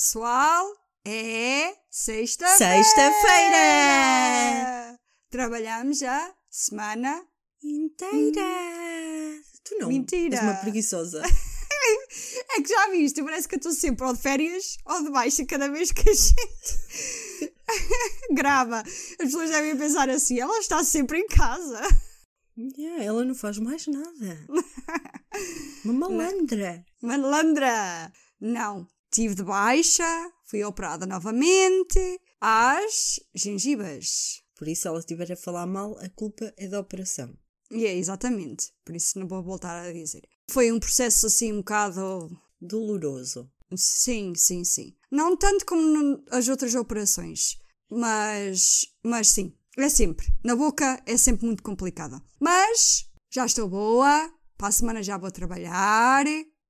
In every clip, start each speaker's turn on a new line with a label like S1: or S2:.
S1: Pessoal, é sexta-feira!
S2: Sexta-feira!
S1: Trabalhamos já semana
S2: Inteira! Tu não.
S1: Mentira.
S2: És uma preguiçosa.
S1: É que já viste, parece que eu estou sempre ou de férias ou de baixa cada vez que a gente grava. As pessoas devem pensar assim, ela está sempre em casa.
S2: Yeah, ela não faz mais nada. Uma malandra.
S1: Malandra! Não, tive de baixa, fui operada novamente às gengivas.
S2: Por isso, se ela estiver a falar mal, a culpa é da operação.
S1: E é exatamente, por isso não vou voltar a dizer. Foi um processo assim um bocado
S2: Doloroso.
S1: Sim, sim, sim. Não tanto como as outras operações, mas, mas sim, é sempre. Na boca é sempre muito complicada. Mas já estou boa, para a semana já vou trabalhar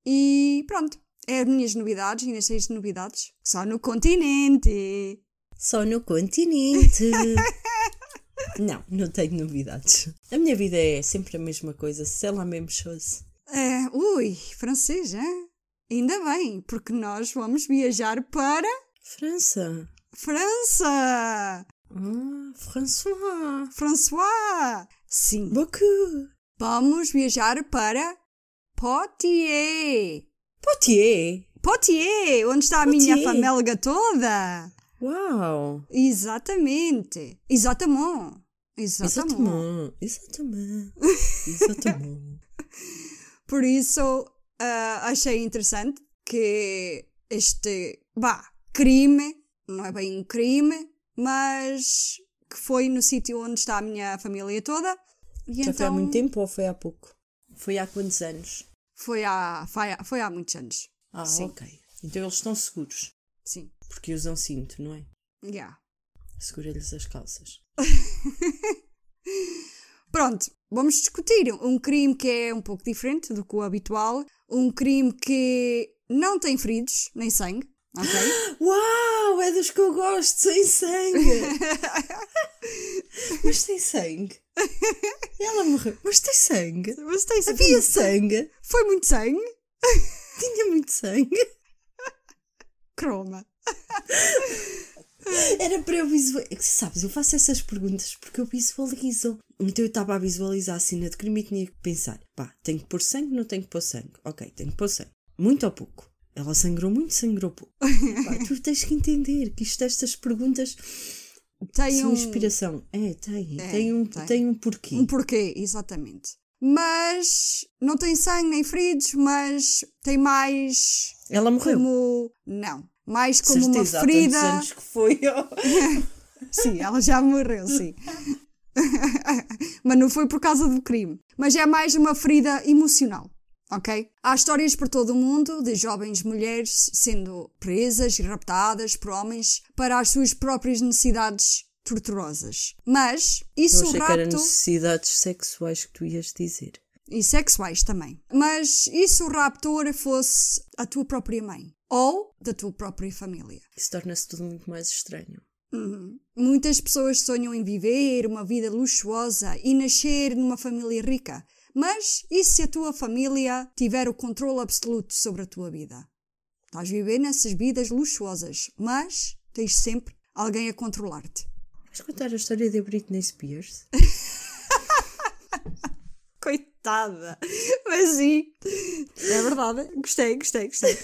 S1: e pronto. É as minhas novidades, e nestas novidades, só no continente.
S2: Só no continente. não, não tenho novidades. A minha vida é sempre a mesma coisa, sei lá mesmo chose.
S1: É, ui, francês, hein? Ainda bem, porque nós vamos viajar para
S2: França.
S1: França!
S2: Ah, François.
S1: François! Sim,
S2: Beaucoup.
S1: Vamos viajar para Poitiers.
S2: Poitiers.
S1: Poitiers, onde está a minha
S2: Poitiers.
S1: família toda.
S2: Uau.
S1: Exatamente. Exatamente. Exatamente.
S2: Exatamente. Exatamente.
S1: Por isso, ah, achei interessante que este, bah, crime, não é bem um crime, mas que foi no sítio onde está a minha família toda. E
S2: Já foi há
S1: então
S2: muito tempo ou foi há pouco? Foi há quantos anos?
S1: Foi há, foi há, foi há muitos anos.
S2: Ah,
S1: Sim.
S2: ok. Então eles estão seguros.
S1: Sim.
S2: Porque usam cinto, não é?
S1: Yeah.
S2: Segura-lhes as calças.
S1: Pronto, vamos discutir um crime que é um pouco diferente do que o habitual, um crime que não tem feridos nem sangue, ok?
S2: Uau! É dos que eu gosto, sem sangue! Mas tem sangue. Ela morreu. Mas tem sangue.
S1: Mas tem
S2: Havia sangue.
S1: Foi muito sangue?
S2: Tinha muito sangue.
S1: Croma.
S2: Era para eu visualizar. Sabes, eu faço essas perguntas porque eu visualizo. Então eu estava a visualizar a cena de crime e tinha que pensar: pá, tenho que pôr sangue, não tenho que pôr sangue. Ok, tenho que pôr sangue. Muito ou pouco? Ela sangrou muito, sangrou pouco. Pá, tu tens que entender que isto, estas perguntas
S1: Tem
S2: são
S1: um,
S2: inspiração. É, tem.
S1: É,
S2: tem, um,
S1: tem.
S2: tem. um porquê.
S1: um porquê, exatamente. Mas não tem sangue nem feridos, mas tem mais
S2: Ela morreu.
S1: como. Não. Mais como
S2: Certeza,
S1: uma
S2: há
S1: ferida.
S2: anos que foi.
S1: Sim, ela já morreu, sim. Mas não foi por causa do crime. Mas é mais uma ferida emocional, ok? Há histórias por todo o mundo de jovens mulheres sendo presas e raptadas por homens para as suas próprias necessidades torturosas. Mas
S2: Eu
S1: isso o
S2: achei que eram
S1: rapto
S2: necessidades sexuais que tu ias dizer.
S1: e sexuais também. Mas e se o raptor fosse a tua própria mãe ou da tua própria família?
S2: Isso torna-se tudo muito mais estranho.
S1: Uhum. Muitas pessoas sonham em viver uma vida luxuosa e nascer numa família rica. Mas e se a tua família tiver o controle absoluto sobre a tua vida? Estás a viver nessas vidas luxuosas, mas tens sempre alguém a controlar-te.
S2: Vais contar a história da Britney Spears?
S1: Coitada! Mas sim, é verdade. Gostei, gostei, gostei.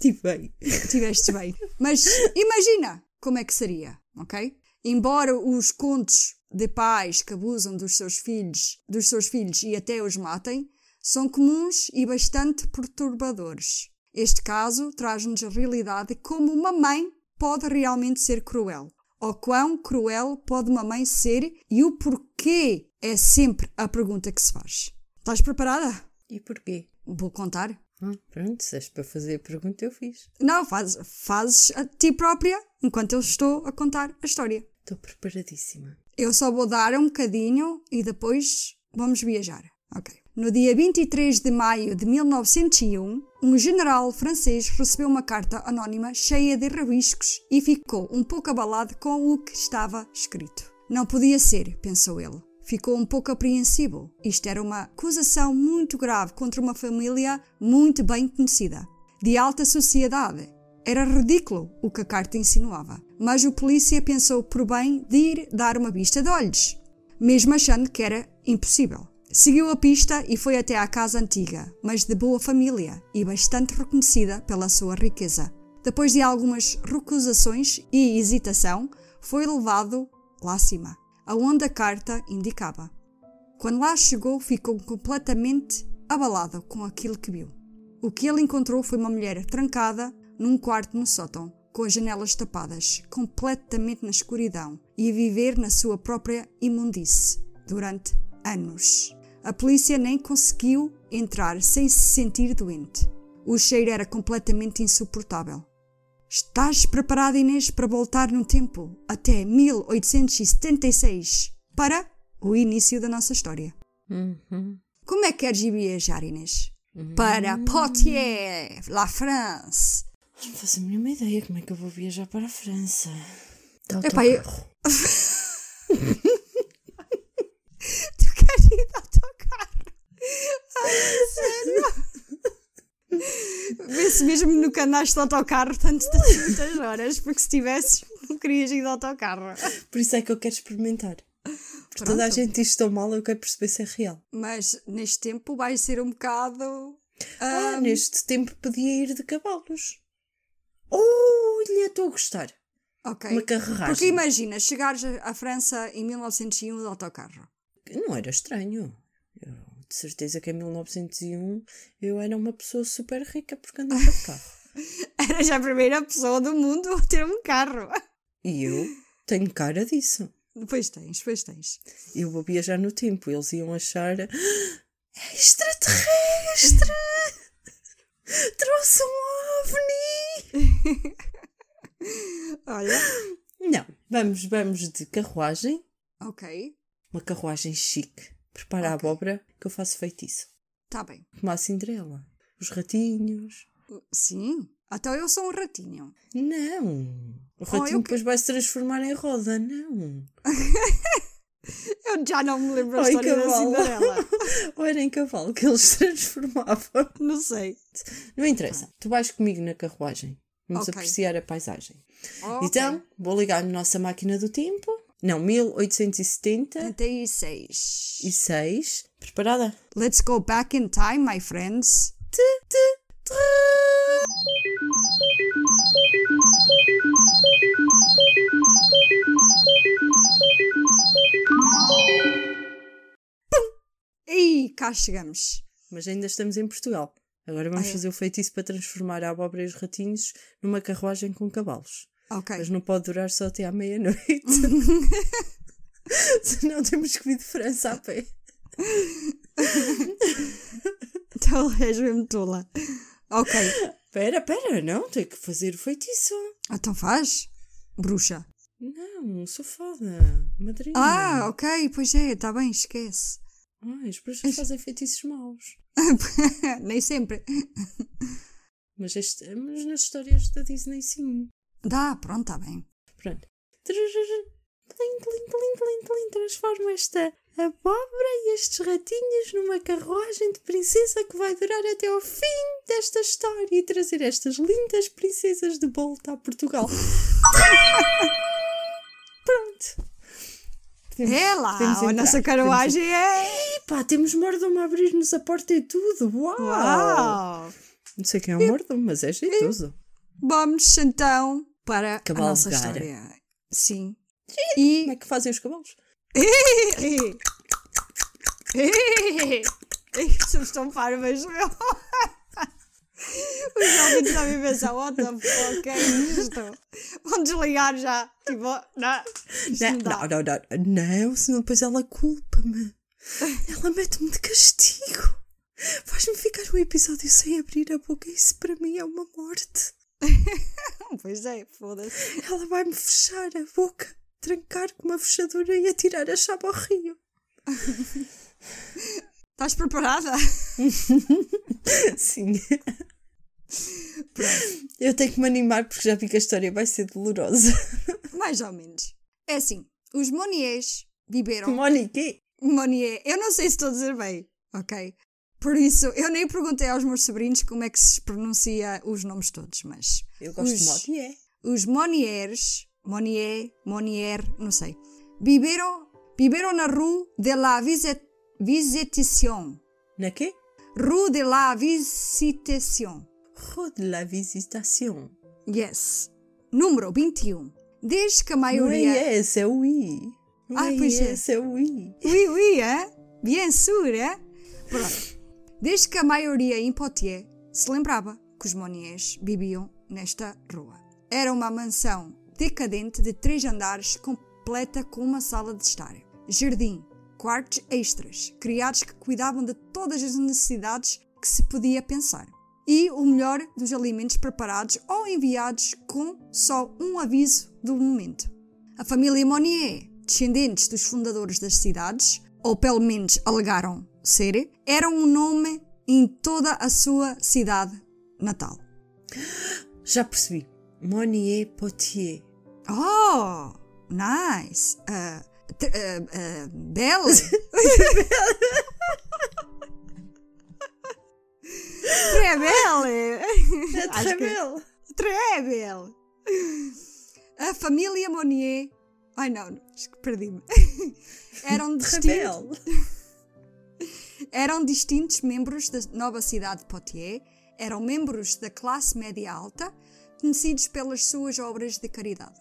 S2: Tipo, bem.
S1: Tiveste bem. Mas imagina como é que seria, ok? Embora os contos de pais que abusam dos seus filhos, dos seus filhos e até os matem, são comuns e bastante perturbadores. Este caso traz-nos a realidade de como uma mãe pode realmente ser cruel? Ou quão cruel pode uma mãe ser e o porquê é sempre a pergunta que se faz. Estás preparada?
S2: E porquê?
S1: Vou contar.
S2: Ah, pronto, se és para fazer a pergunta, eu fiz.
S1: Não, faz, fazes a ti própria enquanto eu estou a contar a história.
S2: Estou preparadíssima.
S1: Eu só vou dar um bocadinho e depois vamos viajar. Ok. No dia 23 de maio de 1901, um general francês recebeu uma carta anónima cheia de rabiscos e ficou um pouco abalado com o que estava escrito. Não podia ser, pensou ele. Ficou um pouco apreensivo. Isto era uma acusação muito grave contra uma família muito bem conhecida, de alta sociedade. Era ridículo o que a carta insinuava, mas o polícia pensou por bem de ir dar uma vista de olhos, mesmo achando que era impossível. Seguiu a pista e foi até à casa antiga, mas de boa família e bastante reconhecida pela sua riqueza. Depois de algumas recusações e hesitação, foi levado lá acima, aonde a carta indicava. Quando lá chegou, ficou completamente abalado com aquilo que viu. O que ele encontrou foi uma mulher trancada num quarto no sótão, com as janelas tapadas, completamente na escuridão, e a viver na sua própria imundice durante anos. A polícia nem conseguiu entrar sem se sentir doente. O cheiro era completamente insuportável. Estás preparada, Inês, para voltar no tempo até 1876 para o início da nossa história?
S2: Uhum.
S1: Como é que queres viajar, Inês? Para Poitiers, La France.
S2: Não faço a mínima ideia como é que eu vou viajar para a França. Tá De
S1: Epá, eu-. Tu queres ir de autocarro? Ai, sério? Vê-se mesmo no que andaste de autocarro tantas, tantas horas, porque se tivesses, não querias ir de autocarro.
S2: Por isso é que eu quero experimentar. Porque toda a gente diz tão mal, eu quero perceber se é real.
S1: Mas neste tempo vai ser um bocado.
S2: Ah,
S1: ah,
S2: neste tempo podia ir de cavalos. Olha, estou a gostar.
S1: ok.
S2: Uma carruagem.
S1: Porque imagina, chegares a França em 1901 de autocarro.
S2: Não era estranho. Eu, de certeza que em 1901 eu era uma pessoa super rica porque andava de carro.
S1: Eras a primeira pessoa do mundo a ter um carro.
S2: E eu tenho cara disso.
S1: Depois tens, depois tens.
S2: Eu vou viajar no tempo. Eles iam achar. "Ah, É extraterrestre! Trouxe um ovni!
S1: Olha,
S2: Não, vamos, vamos de carruagem.
S1: ok,
S2: Uma carruagem chique. Prepara a
S1: Ok.
S2: abóbora que eu faço feitiço.
S1: está bem.
S2: Como a Cinderela. Os ratinhos.
S1: Sim, então eu sou um ratinho.
S2: Não. O
S1: Oh,
S2: ratinho
S1: eu
S2: depois vai se transformar em roda. Não.
S1: Eu já não me lembro a
S2: Ai,
S1: história da. Cinderela.
S2: Ou era em cavalo que eles transformavam.
S1: Não sei.
S2: Não interessa. Tu vais comigo na carruagem. Vamos
S1: Ok.
S2: apreciar a paisagem.
S1: Ok.
S2: Então, vou ligar a nossa máquina do tempo. Não, 1876.
S1: 36.
S2: Preparada?
S1: Let's go back in time, my friends. E cá chegamos.
S2: Mas ainda estamos em Portugal. Agora vamos
S1: Ah, é?
S2: fazer o feitiço para transformar a abóbora e os ratinhos numa carruagem com cavalos.
S1: Ok.
S2: Mas não pode durar só até à meia-noite. Senão temos que vir de França a pé.
S1: Então és mesmo tola. Ok.
S2: Pera, pera, não, tenho que fazer o feitiço.
S1: Então faz. Bruxa.
S2: Não, sou fada. Madrinha.
S1: Ah, ok. Pois é, está bem, esquece.
S2: Ai, as bruxas fazem feitiços maus.
S1: Nem sempre.
S2: Mas, este, mas nas histórias da Disney, sim.
S1: Dá, pronto, está bem.
S2: Pronto. Transforma esta abóbora e estes ratinhos numa carruagem de princesa que vai durar até ao fim desta história e trazer estas lindas princesas de volta a Portugal. Pronto. Podemos-
S1: É lá,
S2: podemos
S1: a nossa carruagem é.
S2: Epá, temos mordomo a abrir-nos a porta e tudo. Uau!
S1: Uau!
S2: Não sei quem é o mordomo, mas é jeitoso.
S1: Vamos então para a nossa história. Sim.
S2: Como
S1: E.
S2: é que fazem os cavalos?
S1: Somos tão parvas, meu. Os ouvintes devem pensar, what the fuck é isto? Vão desligar já. Tipo, não,
S2: Não,
S1: não,
S2: não, não, não, senão depois ela culpa-me. Ela mete-me de castigo. Faz-me ficar um episódio sem abrir a boca. Isso para mim é uma morte.
S1: Pois é, foda-se.
S2: Ela vai-me fechar a boca, trancar com uma fechadura e atirar a chave ao rio.
S1: Estás preparada?
S2: Sim. Eu tenho que me animar porque já vi que a história vai ser dolorosa.
S1: Mais ou menos. É assim, os Moniers viveram.
S2: Monique.
S1: Monier, eu não sei se estou a dizer bem, ok? Por isso, eu nem perguntei aos meus sobrinhos como é que se pronuncia os nomes todos, mas.
S2: Eu gosto
S1: os,
S2: de Monier.
S1: Os Moniers, Monier, Monier, não sei, viveram, viveram na Rue de la Visit, Visitation.
S2: Na quê?
S1: Rue de la Visitation.
S2: Rue de la Visitation.
S1: Yes. Número 21. Desde que a
S2: Não é
S1: maioria.
S2: esse, é o I. Não
S1: Ah,
S2: é
S1: pois é.
S2: esse, é o I.
S1: Oui, oui, hein? Bien sûr, hein? Pronto. Desde que a maioria em Poitiers se lembrava que os Moniers viviam nesta rua. Era uma mansão decadente de três andares completa com uma sala de estar, jardim, quartos extras, criados que cuidavam de todas as necessidades que se podia pensar. E o melhor dos alimentos preparados ou enviados com só um aviso do momento. A família Monnier, descendentes dos fundadores das cidades, ou pelo menos alegaram ser, eram um nome em toda a sua cidade natal.
S2: Já percebi. Monier Potier.
S1: Oh, nice! Uh, uh, uh, belle! Très belle!
S2: É
S1: Acho que-
S2: Rebel.
S1: Très belle! A família Monnier. Ai não, acho que perdi-me. Eram distintos.
S2: Rebel.
S1: Eram distintos membros da nova cidade de Poitiers, eram membros da classe média alta, conhecidos pelas suas obras de caridade.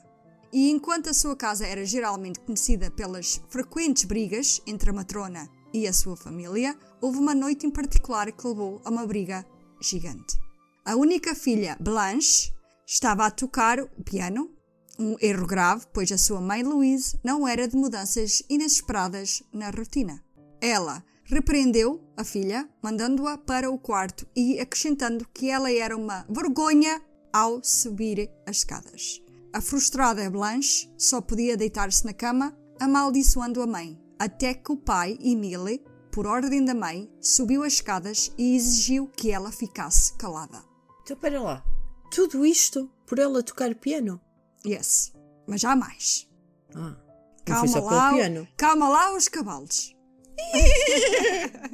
S1: E enquanto a sua casa era geralmente conhecida pelas frequentes brigas entre a matrona e a sua família, houve uma noite em particular que levou a uma briga gigante. A única filha, Blanche, estava a tocar o piano, um erro grave, pois a sua mãe Louise não era de mudanças inesperadas na rotina. Ela repreendeu a filha, mandando-a para o quarto e acrescentando que ela era uma vergonha ao subir as escadas. A frustrada Blanche só podia deitar-se na cama, amaldiçoando a mãe, até que o pai, Emile, por ordem da mãe, subiu as escadas e exigiu que ela ficasse calada.
S2: Então, pera lá. Tudo isto por ela tocar piano?
S1: Yes, mas já mais.
S2: Ah,
S1: Calma lá,
S2: piano.
S1: calma lá os cavalos.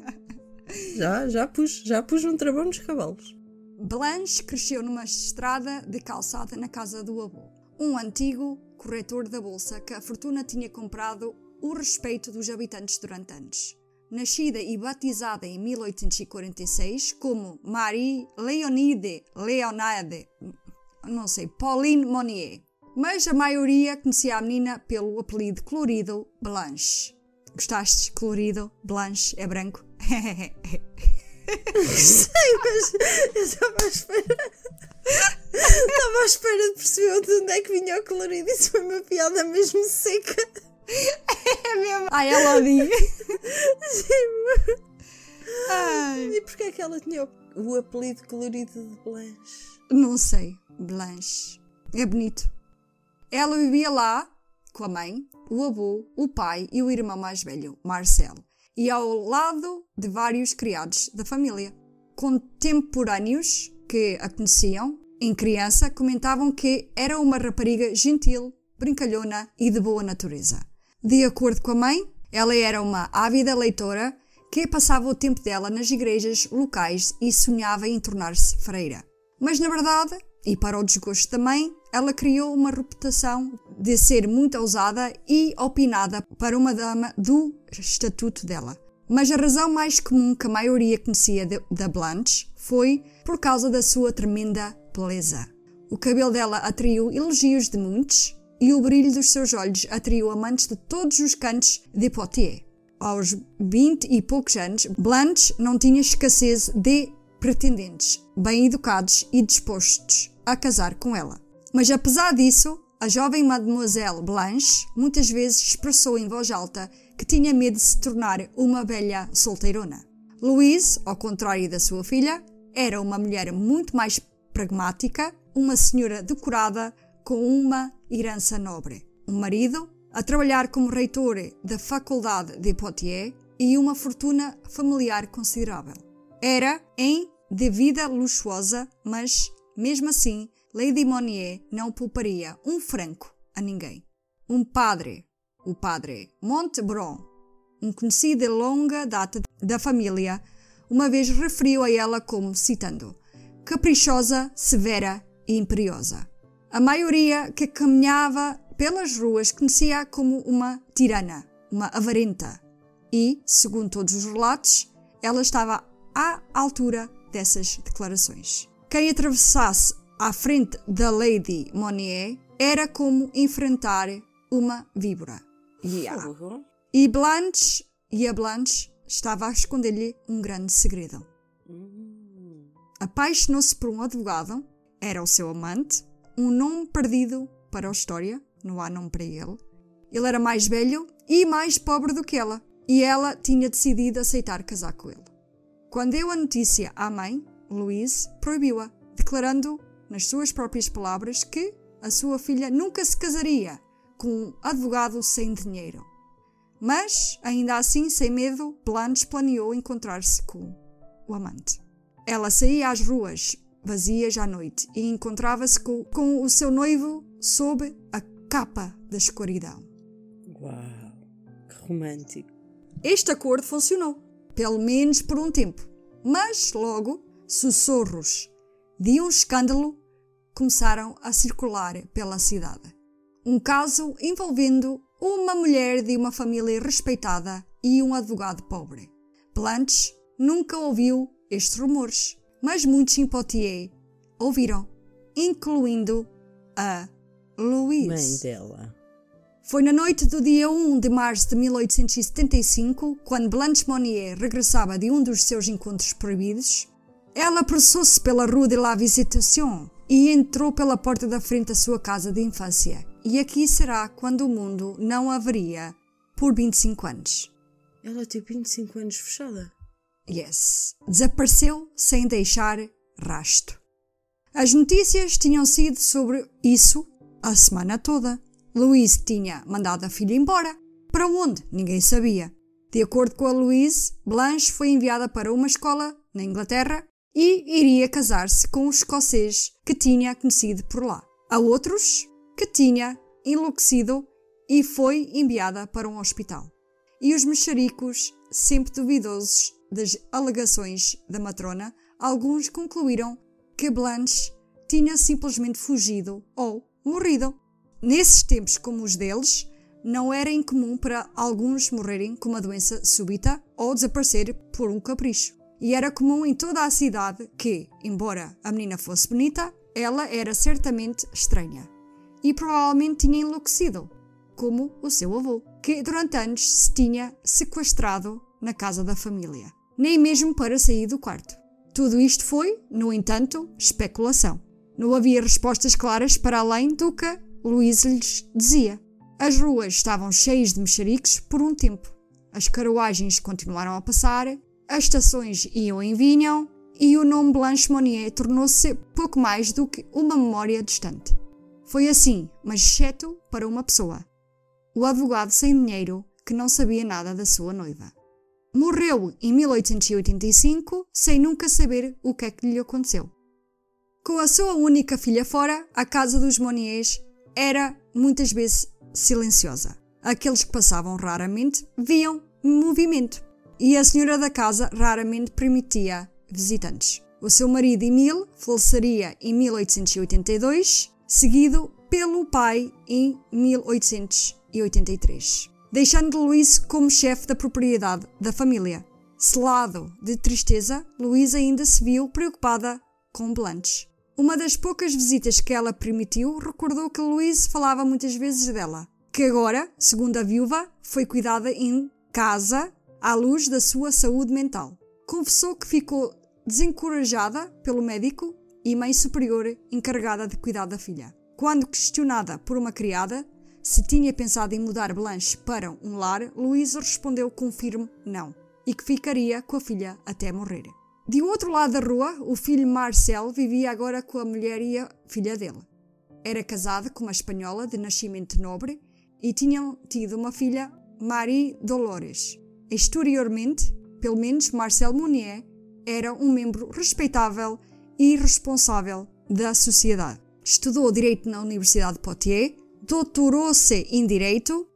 S2: Já, já pus, já pus um travão nos cavalos.
S1: Blanche cresceu numa estrada de calçada na casa do avô, um antigo corretor da bolsa que a fortuna tinha comprado o respeito dos habitantes durante anos. Nascida e batizada em 1846 como Marie Leonide Leonade, não sei, Pauline Monnier, mas a maioria conhecia a menina pelo apelido colorido Blanche. Gostaste? Colorido? Blanche é branco?
S2: Sei, mas eu estava à espera. Estava à espera de perceber de onde é que vinha o colorido. Isso foi uma piada mesmo seca.
S1: É mesmo? Ai, ela odia. Ai.
S2: E porquê é que ela tinha o, o apelido colorido de Blanche?
S1: Não sei, Blanche. É bonito. Ela vivia lá com a mãe, o avô, o pai e o irmão mais velho, Marcel, e ao lado de vários criados da família. Contemporâneos que a conheciam, em criança, comentavam que era uma rapariga gentil, brincalhona e de boa natureza. De acordo com a mãe, ela era uma ávida leitora que passava o tempo dela nas igrejas locais e sonhava em tornar-se freira. Mas na verdade, e para o desgosto da mãe, ela criou uma reputação de ser muito ousada e opinada para uma dama do estatuto dela. Mas a razão mais comum que a maioria conhecia da Blanche foi por causa da sua tremenda beleza. O cabelo dela atraiu elogios de muitos e o brilho dos seus olhos atraiu amantes de todos os cantos de Poitiers. Aos 20 e poucos anos, Blanche não tinha escassez de pretendentes, bem educados e dispostos a casar com ela. Mas apesar disso, a jovem Mademoiselle Blanche muitas vezes expressou em voz alta que tinha medo de se tornar uma velha solteirona. Louise, ao contrário da sua filha, era uma mulher muito mais pragmática, uma senhora decorada com uma herança nobre, um marido a trabalhar como reitor da Faculdade de Poitiers e uma fortuna familiar considerável. Era em de vida luxuosa, mas, mesmo assim, Lady Monnier não pouparia um franco a ninguém. Um padre, o padre Montbron, um conhecido de longa data da família, uma vez referiu a ela como, citando, caprichosa, severa e imperiosa. A maioria que caminhava pelas ruas conhecia-a como uma tirana, uma avarenta. E, segundo todos os relatos, ela estava à altura dessas declarações. Quem atravessasse à frente da Lady Monnier era como enfrentar uma víbora. Yeah. E Blanche, e a Blanche estava a esconder-lhe um grande segredo. Apaixonou-se por um advogado, era o seu amante, um nome perdido para a história, não há nome para ele. Ele era mais velho e mais pobre do que ela, e ela tinha decidido aceitar casar com ele. Quando deu a notícia à mãe, Louise proibiu-a, declarando, nas suas próprias palavras, que a sua filha nunca se casaria com um advogado sem dinheiro. Mas, ainda assim, sem medo, Blanche planeou encontrar-se com o amante. Ela saía às ruas vazias à noite e encontrava-se com, com o seu noivo sob a capa da escuridão.
S2: Uau, que romântico.
S1: Este acordo funcionou, pelo menos por um tempo, mas logo sussurros de um escândalo começaram a circular pela cidade. Um caso envolvendo uma mulher de uma família respeitada e um advogado pobre. Blanche nunca ouviu estes rumores, mas muitos em Poitiers ouviram, incluindo a Louise.
S2: Mãe dela.
S1: Foi na noite do dia 1 de março de 1875, quando Blanche Monnier regressava de um dos seus encontros proibidos. Ela apressou-se pela Rue de la Visitation e entrou pela porta da frente da sua casa de infância. E aqui será quando o mundo não haveria por 25 anos.
S2: Ela tem 25 anos fechada.
S1: Yes. Desapareceu sem deixar rastro. As notícias tinham sido sobre isso a semana toda. Louise tinha mandado a filha embora. Para onde? Ninguém sabia. De acordo com a Louise, Blanche foi enviada para uma escola na Inglaterra e iria casar-se com um escocês que tinha conhecido por lá. Há outros que tinha enlouquecido e foi enviada para um hospital. E os mexericos, sempre duvidosos das alegações da matrona, alguns concluíram que Blanche tinha simplesmente fugido ou morrido. Nesses tempos como os deles, não era incomum para alguns morrerem com uma doença súbita ou desaparecer por um capricho. E era comum em toda a cidade que, embora a menina fosse bonita, ela era certamente estranha. E provavelmente tinha enlouquecido, como o seu avô, que durante anos se tinha sequestrado na casa da família, nem mesmo para sair do quarto. Tudo isto foi, no entanto, especulação. Não havia respostas claras para além do que Luís lhes dizia. As ruas estavam cheias de mexericos por um tempo. As carruagens continuaram a passar, as estações iam e vinham, e o nome Blanche Monnier tornou-se pouco mais do que uma memória distante. Foi assim, mas exceto para uma pessoa. O advogado sem dinheiro que não sabia nada da sua noiva. Morreu em 1885 sem nunca saber o que é que lhe aconteceu. Com a sua única filha fora, a casa dos Monniers era muitas vezes silenciosa. Aqueles que passavam raramente viam movimento e a senhora da casa raramente permitia visitantes. O seu marido Emile faleceria em 1882, seguido pelo pai em 1883, deixando Luís como chefe da propriedade da família. Selado de tristeza, Luís ainda se viu preocupada com Blanche. Uma das poucas visitas que ela permitiu recordou que Louise falava muitas vezes dela, que agora, segundo a viúva, foi cuidada em casa à luz da sua saúde mental. Confessou que ficou desencorajada pelo médico e mãe superior encarregada de cuidar da filha. Quando questionada por uma criada se tinha pensado em mudar Blanche para um lar, Louisa respondeu com firme não e que ficaria com a filha até morrer. De outro lado da rua, o filho Marcel vivia agora com a mulher e a filha dele. Era casado com uma espanhola de nascimento nobre e tinham tido uma filha, Marie Dolores. Exteriormente, pelo menos Marcel Mounier era um membro respeitável e responsável da sociedade. Estudou Direito na Universidade de Poitiers, doutorou-se em Direito,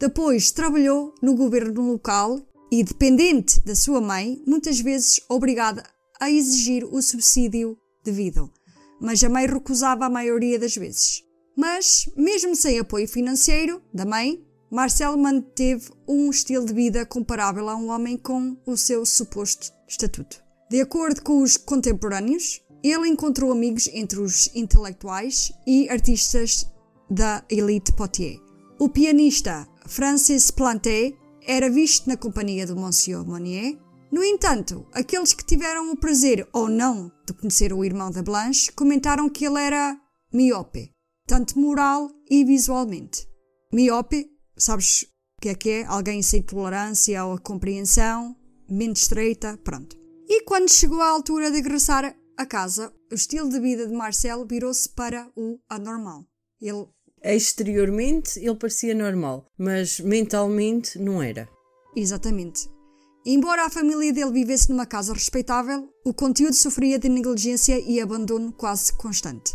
S1: depois trabalhou no governo local e, dependente da sua mãe, muitas vezes obrigada a exigir o subsídio devido, mas a mãe recusava a maioria das vezes. Mas, mesmo sem apoio financeiro da mãe, Marcelo manteve um estilo de vida comparável a um homem com o seu suposto estatuto. De acordo com os contemporâneos, ele encontrou amigos entre os intelectuais e artistas da elite potier. O pianista Francis Planté era visto na companhia do Monsieur Monnier. No entanto, aqueles que tiveram o prazer ou não de conhecer o irmão da Blanche comentaram que ele era miope, tanto moral e visualmente. Miope, sabes o que é que é? Alguém sem tolerância ou compreensão, mente estreita, pronto. E quando chegou à altura de regressar a casa, o estilo de vida de Marcelo virou-se para o anormal. Ele
S2: Exteriormente ele parecia normal, mas mentalmente não era.
S1: Exatamente. Embora a família dele vivesse numa casa respeitável, o conteúdo sofria de negligência e abandono quase constante.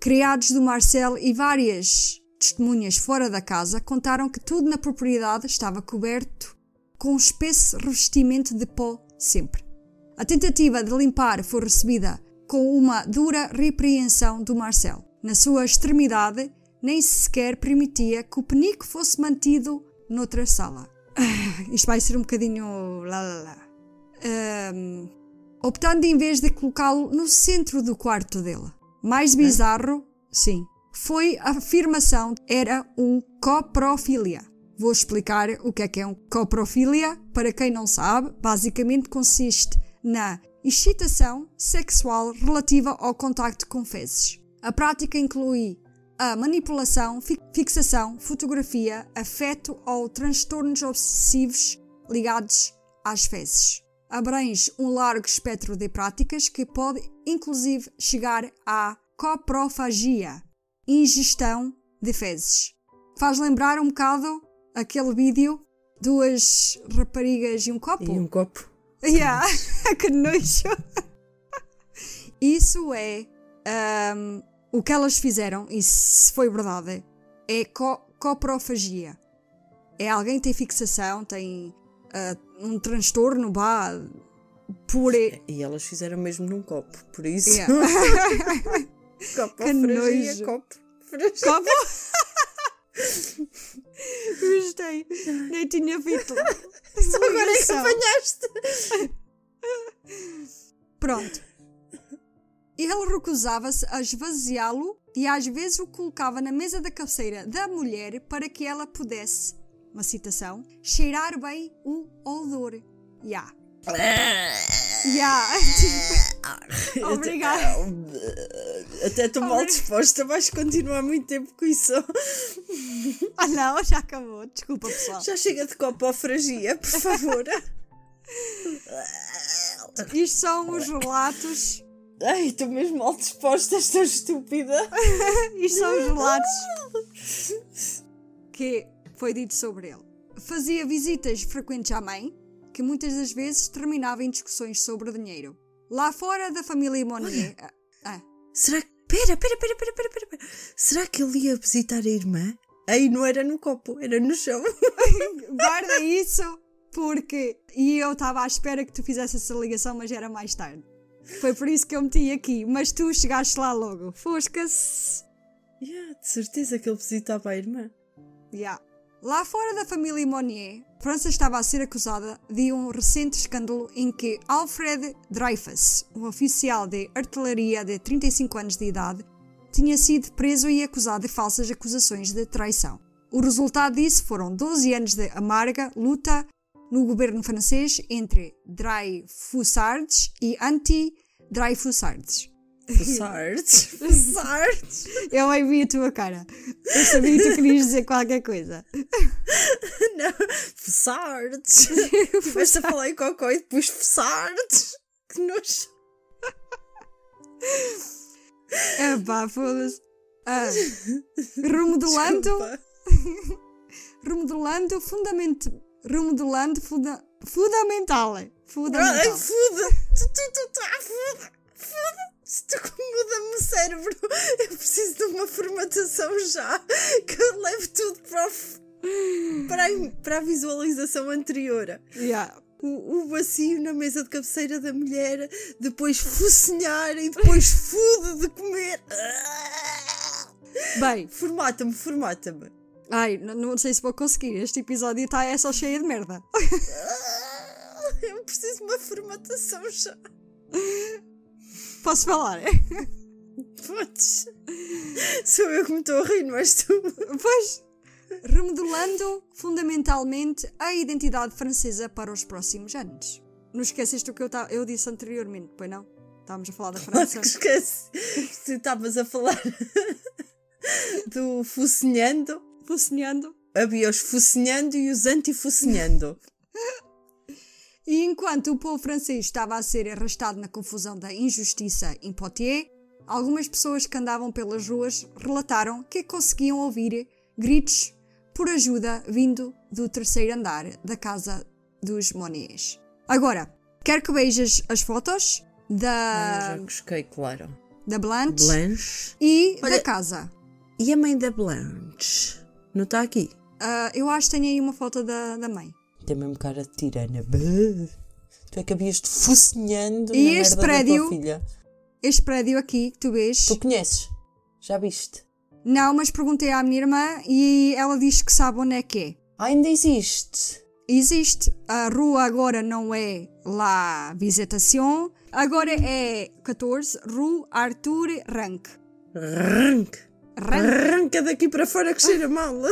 S1: Criados do Marcel e várias testemunhas fora da casa contaram que tudo na propriedade estava coberto com um espesso revestimento de pó sempre. A tentativa de limpar foi recebida com uma dura repreensão do Marcel. Na sua extremidade, nem sequer permitia que o penico fosse mantido noutra sala. Ah, isto vai ser um bocadinho. lá lá lá. Um, optando em vez de colocá-lo no centro do quarto dele. Mais bizarro, sim, foi a afirmação era um coprofilia. Vou explicar o que é que é um coprofilia. Para quem não sabe, basicamente consiste na excitação sexual relativa ao contacto com fezes. A prática inclui a manipulação, fixação, fotografia, afeto ou transtornos obsessivos ligados às fezes. Abrange um largo espectro de práticas que pode inclusive chegar à coprofagia, ingestão de fezes. Faz lembrar um bocado aquele vídeo duas raparigas e um copo.
S2: E um copo.
S1: Yeah, que nojo. Isso é um, o que elas fizeram, e se foi verdade, é co coprofagia. É alguém que tem fixação, tem uh, um transtorno, vá, por...
S2: E elas fizeram mesmo num copo, por isso... Yeah.
S1: coprofagia,
S2: copo.
S1: Copo? Gostei. Nem tinha feito.
S2: Só agora é que apanhaste.
S1: Pronto. Ele recusava-se a esvaziá-lo e às vezes o colocava na mesa da cabeceira da mulher para que ela pudesse, uma citação, cheirar bem o odor. Ya. Ya. Obrigada.
S2: Até estou mal disposta, vais continuar muito tempo com isso.
S1: Ah não, já acabou. Desculpa, pessoal.
S2: Já chega de copo-fragia, por favor.
S1: Isto são os relatos
S2: Ai, estou mesmo mal disposta, estou estúpida.
S1: Isto são os relatos que foi dito sobre ele. Fazia visitas frequentes à mãe, que muitas das vezes terminava em discussões sobre dinheiro. Lá fora da família Monnier. Ah, ah.
S2: Será que. Pera, pera, pera, pera, pera, pera, pera. Será que ele ia visitar a irmã? Aí não era no copo, era no chão.
S1: Guarda isso, porque. E eu estava à espera que tu fizesse essa ligação, mas era mais tarde. Foi por isso que eu meti aqui, mas tu chegaste lá logo. Fosca-se.
S2: Yeah, de certeza que ele visitava a irmã.
S1: Yeah. Lá fora da família Monnier, França estava a ser acusada de um recente escândalo em que Alfred Dreyfus, um oficial de artilharia de 35 anos de idade, tinha sido preso e acusado de falsas acusações de traição. O resultado disso foram 12 anos de amarga luta no governo francês entre Dreyfusards e anti-Dreyfusards.
S2: Fussards. Fussards.
S1: Eu aí vi a tua cara. Eu sabia que tu querias dizer qualquer coisa.
S2: Não. Fussards. Tiveste a falar em cocó e depois fussards. Que nojo.
S1: É pá, foda-se. Ah, remodelando, remodelando, fundament, remodelando, funda, fundamental. Fundamental.
S2: foda. Tu, tu, tu, tu, ah, foda. Foda. Isto muda-me o cérebro. Eu preciso de uma formatação já. Que eu leve tudo para, para, a, para a visualização anterior.
S1: Yeah.
S2: O, o vazio na mesa de cabeceira da mulher, depois focinhar e depois fude de comer.
S1: Bem,
S2: Formata-me, formata-me.
S1: Ai, não sei se vou conseguir. Este episódio está é só cheio de merda.
S2: Eu preciso de uma formatação já.
S1: Posso falar?
S2: Podes. Sou eu que me estou a rir, és tu.
S1: Pois, remodelando fundamentalmente a identidade francesa para os próximos anos. Não esqueceste o que eu, ta- eu disse anteriormente, pois não? Estávamos a falar da França.
S2: que esquece. Estavas a falar do focinhando.
S1: Focinhando.
S2: Havia os focinhando e os antifocinhando.
S1: E enquanto o povo francês estava a ser arrastado na confusão da injustiça em Poitiers, algumas pessoas que andavam pelas ruas relataram que conseguiam ouvir gritos por ajuda vindo do terceiro andar da casa dos Monniers. Agora, quero que vejas as fotos da,
S2: já busquei, claro.
S1: da Blanche,
S2: Blanche.
S1: e
S2: Olha-
S1: da casa.
S2: E a mãe da Blanche? Não está aqui?
S1: Ah, eu acho que tenho aí uma foto da, da mãe.
S2: Tem mesmo cara de tirana. Tu é que havias de focinhando
S1: E
S2: na
S1: este
S2: merda da
S1: prédio?
S2: tua filha.
S1: Este prédio aqui que tu vês.
S2: Tu conheces? Já viste?
S1: Não, mas perguntei à minha irmã e ela diz que sabe onde é que é.
S2: Ah, ainda existe.
S1: Existe. A rua agora não é La Visitation, agora é 14 Rue Arthur Rank. Rank.
S2: Arranca daqui para fora que cheira mal.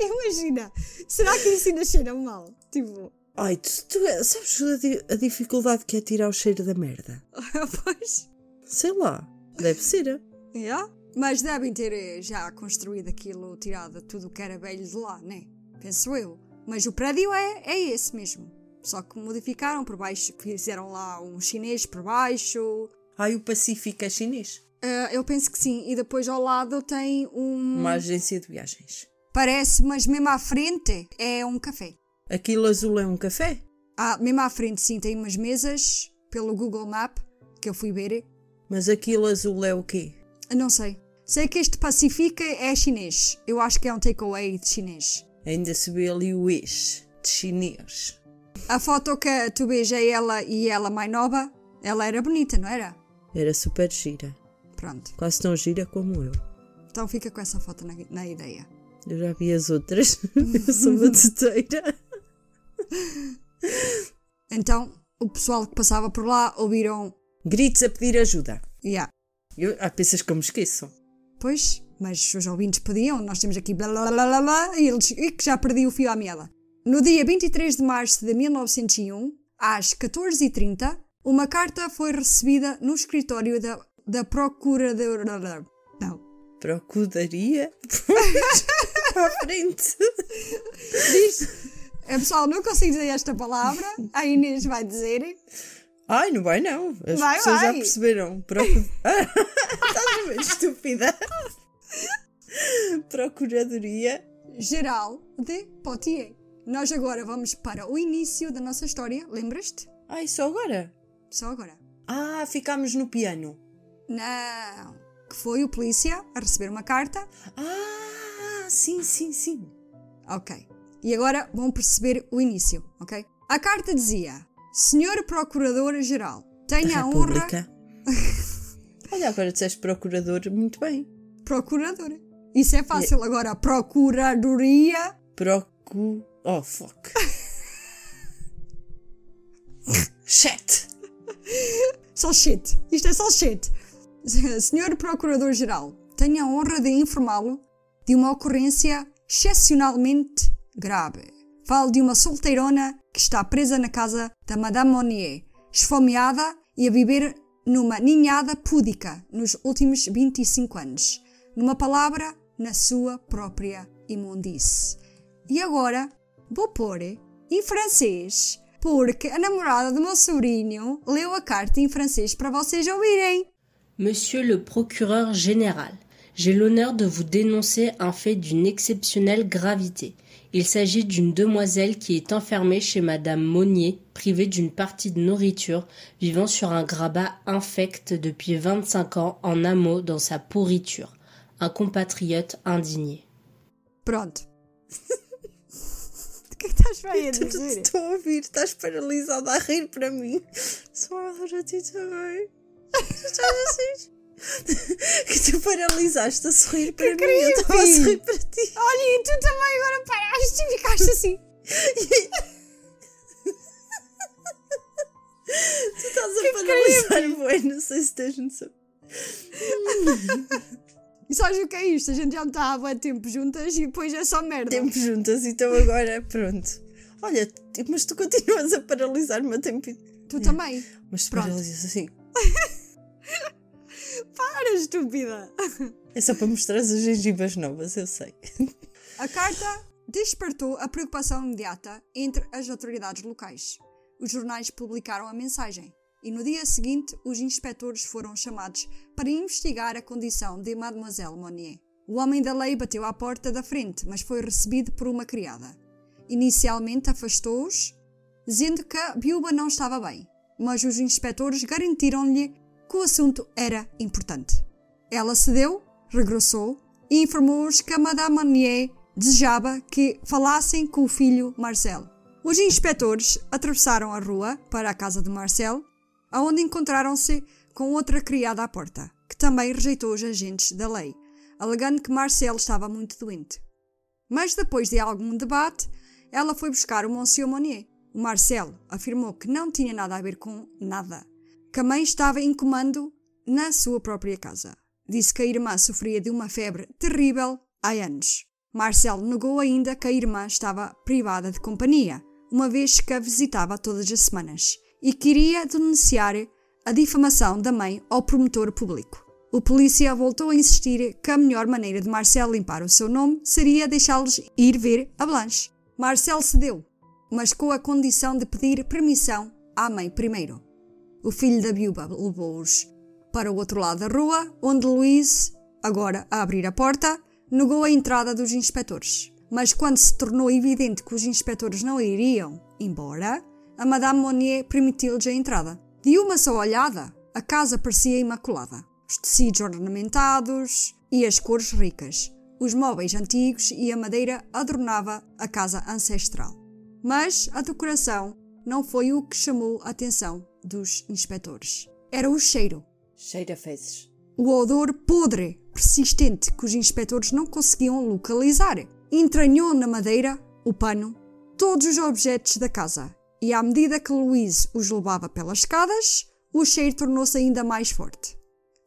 S1: Imagina, será que ainda cheira mal? Tipo,
S2: Ai, tu, tu sabes a, a dificuldade que é tirar o cheiro da merda?
S1: pois.
S2: Sei lá. Deve ser.
S1: Yeah. Mas devem ter eh, já construído aquilo, tirado tudo o que era velho de lá, né? Penso eu. Mas o prédio é, é esse mesmo. Só que modificaram por baixo, fizeram lá um chinês por baixo.
S2: Ai, o Pacífico é chinês.
S1: Ah, eu penso que sim. E depois ao lado tem um.
S2: Uma agência de viagens.
S1: Parece, mas mesmo à frente é um café.
S2: Aquilo azul é um café?
S1: Ah, mesmo à frente, sim, tem umas mesas pelo Google Map que eu fui ver.
S2: Mas aquilo azul é o quê?
S1: Eu Não sei. Sei que este Pacifica é chinês. Eu acho que é um takeaway de chinês.
S2: Ainda se vê ali o ex de chinês.
S1: A foto que tu vês é ela e ela mais nova. Ela era bonita, não era?
S2: Era super gira.
S1: Pronto.
S2: Quase tão gira como eu.
S1: Então fica com essa foto na, na ideia.
S2: Eu já vi as outras. eu sou uma teteira.
S1: Então, o pessoal que passava por lá ouviram.
S2: Gritos a pedir ajuda.
S1: Yeah.
S2: Eu, ah, pensas que eu me esqueço?
S1: Pois, mas os ouvintes pediam, nós temos aqui blá blá blá blá, blá e eles e que já perdi o fio à meada. No dia 23 de março de 1901, às 14h30, uma carta foi recebida no escritório da, da Procuradora. Não.
S2: Procuraria? À frente.
S1: Diz. É, pessoal, não consigo dizer esta palavra. A Inês vai dizer.
S2: Ai, não vai não. As
S1: Vai,
S2: pessoas já
S1: vai.
S2: perceberam. Procu... Ah, Estás a estúpida. Procuradoria.
S1: Geral de Poitiers. Nós agora vamos para o início da nossa história. Lembras-te?
S2: Ai, só agora?
S1: Só agora.
S2: Ah, ficámos no piano.
S1: Não. Que foi o polícia a receber uma carta.
S2: Ah, sim, sim, sim.
S1: Ok. E agora vão perceber o início, ok? A carta dizia: Senhor Procurador-Geral, tenha a honra.
S2: Olha, agora disseste procurador, muito bem.
S1: Procuradora. Isso é fácil. Agora, a Procuradoria.
S2: Procu... Oh, fuck. Chat.
S1: Só shit. Isto é só shit. Senhor Procurador-Geral, tenho a honra de informá-lo de uma ocorrência excepcionalmente grave. Falo de uma solteirona que está presa na casa da Madame Monnier, esfomeada e a viver numa ninhada púdica nos últimos 25 anos. Numa palavra, na sua própria imundice. E agora vou pôr em francês, porque a namorada do meu sobrinho leu a carta em francês para vocês ouvirem.
S3: Monsieur le procureur général, j'ai l'honneur de vous dénoncer un fait d'une exceptionnelle gravité. Il s'agit d'une demoiselle qui est enfermée chez Madame Monnier, privée d'une partie de nourriture, vivant sur un grabat infect depuis 25 ans en hameau dans sa pourriture. Un compatriote indigné.
S1: Pronto. O que é que estás bem a
S2: tu-
S1: dizer?
S2: Estou a ouvir, estás paralisada a rir para mim. Só a rir a ti também. Tu estás assim. Que tu paralisaste a sorrir para mim. Eu estava a sorrir para ti.
S1: Olha, e tu também agora paraste e ficaste assim.
S2: Tu estás a paralisar, bué, não sei se tens noção.
S1: E sabes o que é isto? A gente já não está há muito tempo juntas e depois é só merda.
S2: Tempo juntas, então agora pronto. Olha, mas tu continuas a paralisar-me a tempo.
S1: Tu também.
S2: Mas tu
S1: Pronto.
S2: paralisas assim.
S1: Para, estúpida.
S2: É só para mostrar as gengivas novas, eu sei.
S1: A carta despertou a preocupação imediata entre as autoridades locais. Os jornais publicaram a mensagem e no dia seguinte os inspectores foram chamados para investigar a condição de Mademoiselle Monnier. O homem da lei bateu à porta da frente, mas foi recebido por uma criada. Inicialmente afastou-os, dizendo que a viúva não estava bem, mas os inspectores garantiram-lhe que o assunto era importante. Ela cedeu, regressou e informou-os que a Madame Monnier desejava que falassem com o filho Marcel. Os inspectores atravessaram a rua para a casa de Marcel, aonde encontraram-se com outra criada à porta, que também rejeitou os agentes da lei, alegando que Marcel estava muito doente. Mas depois de algum debate, ela foi buscar o Monsieur Monnier. O Marcel afirmou que não tinha nada a ver com nada, que a mãe estava em comando na sua própria casa. Disse que a irmã sofria de uma febre terrível há anos. Marcel negou ainda que a irmã estava privada de companhia, uma vez que a visitava todas as semanas, e queria denunciar a difamação da mãe ao promotor público. O polícia voltou a insistir que a melhor maneira de Marcel limpar o seu nome seria deixá-los ir ver a Blanche. Marcel cedeu, mas com a condição de pedir permissão à mãe primeiro. O filho da viúva levou-os para o outro lado da rua, onde Louise, agora a abrir a porta, negou a entrada dos inspectores. Mas quando se tornou evidente que os inspectores não iriam embora, a Madame Monnier permitiu-lhes a entrada. De uma só olhada, a casa parecia imaculada. Os tecidos ornamentados e as cores ricas, os móveis antigos e a madeira adornava a casa ancestral. Mas a decoração não foi o que chamou a atenção dos inspectores. Era o cheiro.
S2: Cheira fezes.
S1: O odor podre, persistente, que os inspectores não conseguiam localizar. Entranhou na madeira, o pano, todos os objetos da casa. E à medida que Louise os levava pelas escadas, o cheiro tornou-se ainda mais forte.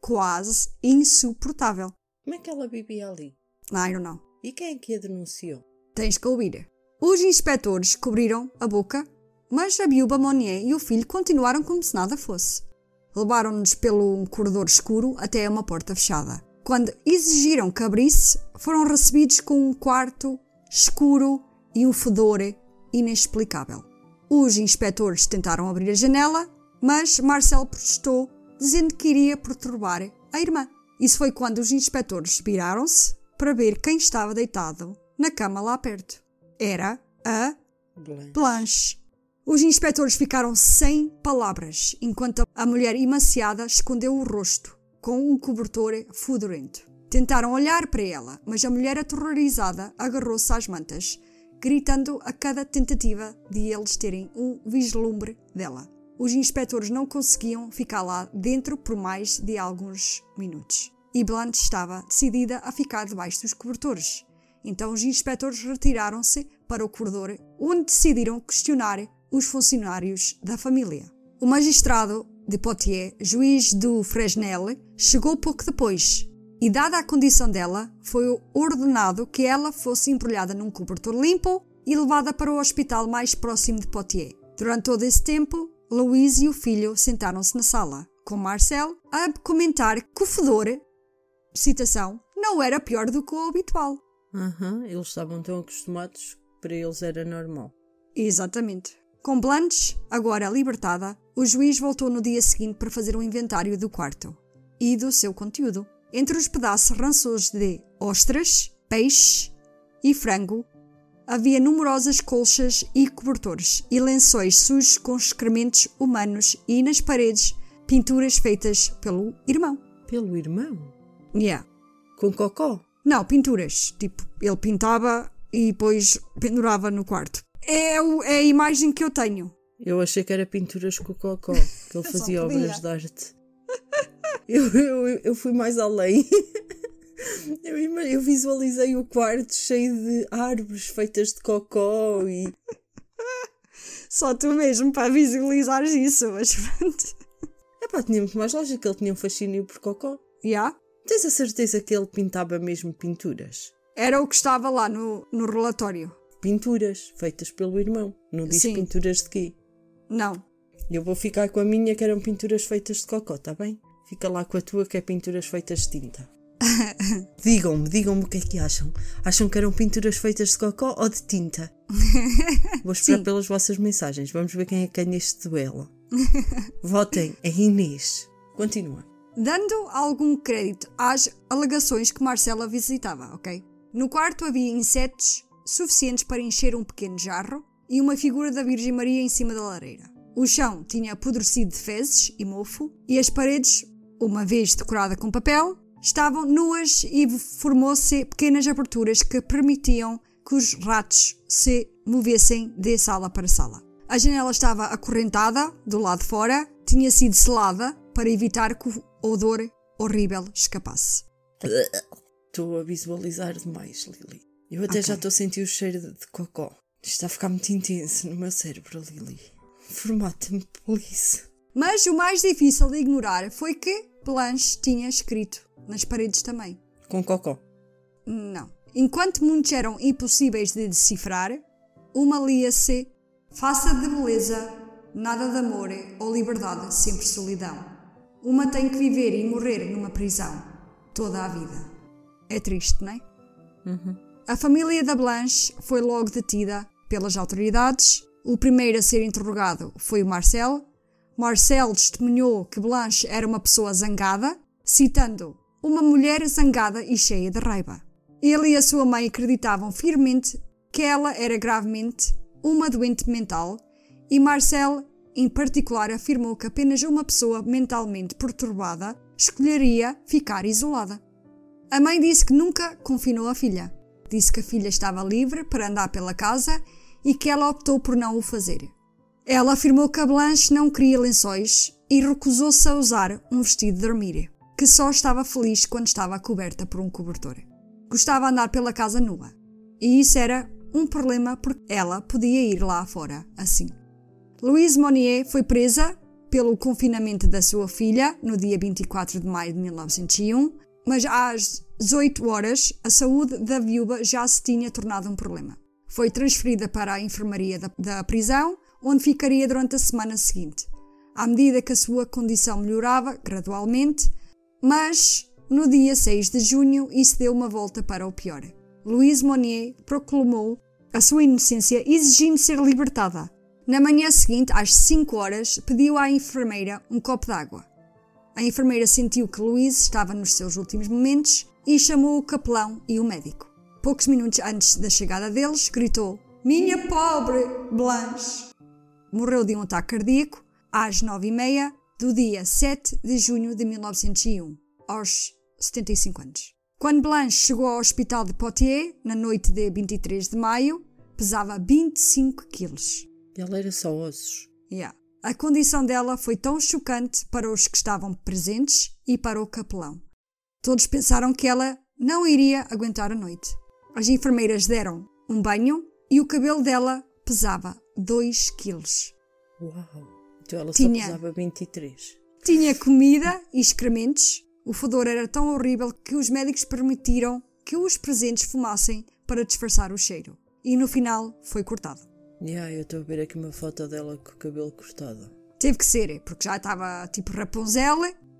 S1: Quase insuportável.
S2: Como é que ela vivia ali?
S1: I don't know.
S2: E quem é que a denunciou?
S1: Tens que ouvir. Os inspectores cobriram a boca, mas a viúva Monnier e o filho continuaram como se nada fosse. Levaram-nos pelo um corredor escuro até uma porta fechada. Quando exigiram que abrisse, foram recebidos com um quarto escuro e um fedor inexplicável. Os inspectores tentaram abrir a janela, mas Marcel protestou, dizendo que iria perturbar a irmã. Isso foi quando os inspectores viraram-se para ver quem estava deitado na cama lá perto. Era a
S2: Blanche.
S1: Blanche. Os inspectores ficaram sem palavras, enquanto a mulher emaciada escondeu o rosto com um cobertor fedorento. Tentaram olhar para ela, mas a mulher aterrorizada agarrou-se às mantas, gritando a cada tentativa de eles terem um vislumbre dela. Os inspectores não conseguiam ficar lá dentro por mais de alguns minutos. E Blanche estava decidida a ficar debaixo dos cobertores. Então os inspectores retiraram-se para o corredor, onde decidiram questionar os funcionários da família. O magistrado de Poitiers, juiz do Fresnel, chegou pouco depois. E, dada a condição dela, foi ordenado que ela fosse embrulhada num cobertor limpo e levada para o hospital mais próximo de Poitiers. Durante todo esse tempo, Louise e o filho sentaram-se na sala, com Marcel a comentar que o fedor, citação, não era pior do que o habitual.
S2: Aham, eles estavam tão acostumados que para eles era normal.
S1: Exatamente. Com Blanche, agora libertada, o juiz voltou no dia seguinte para fazer um inventário do quarto e do seu conteúdo. Entre os pedaços rançosos de ostras, peixe e frango, havia numerosas colchas e cobertores e lençóis sujos com excrementos humanos e nas paredes pinturas feitas pelo irmão.
S2: Pelo irmão?
S1: Yeah.
S2: Com cocó?
S1: Não, pinturas. Tipo, ele pintava e depois pendurava no quarto. É, o- é a imagem que eu tenho.
S2: Eu achei que era pinturas com cocó, que ele fazia obras de arte. Eu, eu, eu fui mais além. Eu, eu visualizei o quarto cheio de árvores feitas de cocó e.
S1: Só tu mesmo para visualizares isso, mas pronto.
S2: Epá, tinha muito mais lógica, ele tinha um fascínio por cocó.
S1: Yeah.
S2: Tens a certeza que ele pintava mesmo pinturas?
S1: Era o que estava lá no, no relatório.
S2: Pinturas feitas pelo irmão. Não diz
S1: Sim.
S2: pinturas de quê?
S1: Não.
S2: Eu vou ficar com a minha que eram pinturas feitas de cocó, tá bem? Fica lá com a tua que é pinturas feitas de tinta. digam-me, digam-me o que é que acham. Acham que eram pinturas feitas de cocó ou de tinta? Vou esperar
S1: Sim.
S2: pelas vossas mensagens. Vamos ver quem é que ganha este duelo. Votem a Inês. Continua.
S1: Dando algum crédito às alegações que Marcela visitava, ok? No quarto havia insetos suficientes para encher um pequeno jarro e uma figura da Virgem Maria em cima da lareira. O chão tinha apodrecido de fezes e mofo e as paredes, uma vez decorada com papel, estavam nuas e formou-se pequenas aberturas que permitiam que os ratos se movessem de sala para sala. A janela estava acorrentada do lado de fora, tinha sido selada para evitar que o odor horrível escapasse.
S2: Estou a visualizar demais, Lili. Eu até
S1: Ok.
S2: já estou a sentir o cheiro de, de cocó. Isto está a ficar muito intenso no meu cérebro, Lili. Formata-me, please.
S1: Mas o mais difícil de ignorar foi que Blanche tinha escrito nas paredes também.
S2: Com cocó.
S1: Não. Enquanto muitos eram impossíveis de decifrar, uma lia-se: Faça de beleza, nada de amor ou liberdade, sempre solidão. Uma tem que viver e morrer numa prisão, toda a vida. É triste, não é? A família da Blanche foi logo detida pelas autoridades. O primeiro a ser interrogado foi o Marcel. Marcel testemunhou que Blanche era uma pessoa zangada, citando uma mulher zangada e cheia de raiva. Ele e a sua mãe acreditavam firmemente que ela era gravemente uma doente mental e Marcel, em particular, afirmou que apenas uma pessoa mentalmente perturbada escolheria ficar isolada. A mãe disse que nunca confinou a filha. Disse que a filha estava livre para andar pela casa e que ela optou por não o fazer. Ela afirmou que a Blanche não queria lençóis e recusou-se a usar um vestido de dormir, que só estava feliz quando estava coberta por um cobertor. Gostava de andar pela casa nua. E isso era um problema porque ela podia ir lá fora assim. Louise Monnier foi presa pelo confinamento da sua filha no dia 24 de maio de 1901, mas às 18 horas a saúde da viúva já se tinha tornado um problema. Foi transferida para a enfermaria da, da prisão, onde ficaria durante a semana seguinte, à medida que a sua condição melhorava gradualmente, mas no dia 6 de junho isso deu uma volta para o pior. Louise Monnier proclamou a sua inocência exigindo ser libertada. Na manhã seguinte, às 5 horas, pediu à enfermeira um copo de água. A enfermeira sentiu que Louise estava nos seus últimos momentos e chamou o capelão e o médico. Poucos minutos antes da chegada deles, gritou: Minha pobre Blanche! Morreu de um ataque cardíaco às 9h30 do dia 7 de junho de 1901, aos 75 anos. Quando Blanche chegou ao hospital de Poitiers, na noite de 23 de maio, pesava 25 quilos.
S2: Ela era só ossos.
S1: Yeah. A condição dela foi tão chocante para os que estavam presentes e para o capelão. Todos pensaram que ela não iria aguentar a noite. As enfermeiras deram um banho e o cabelo dela pesava 2 quilos.
S2: Uau! Então ela
S1: Tinha.
S2: só pesava 23.
S1: Tinha comida e excrementos, O fedor era tão horrível que os médicos permitiram que os presentes fumassem para disfarçar o cheiro. E no final foi cortado.
S2: Yeah, eu estou a ver aqui uma foto dela com o cabelo cortado.
S1: Teve que ser, porque já estava tipo Rapunzel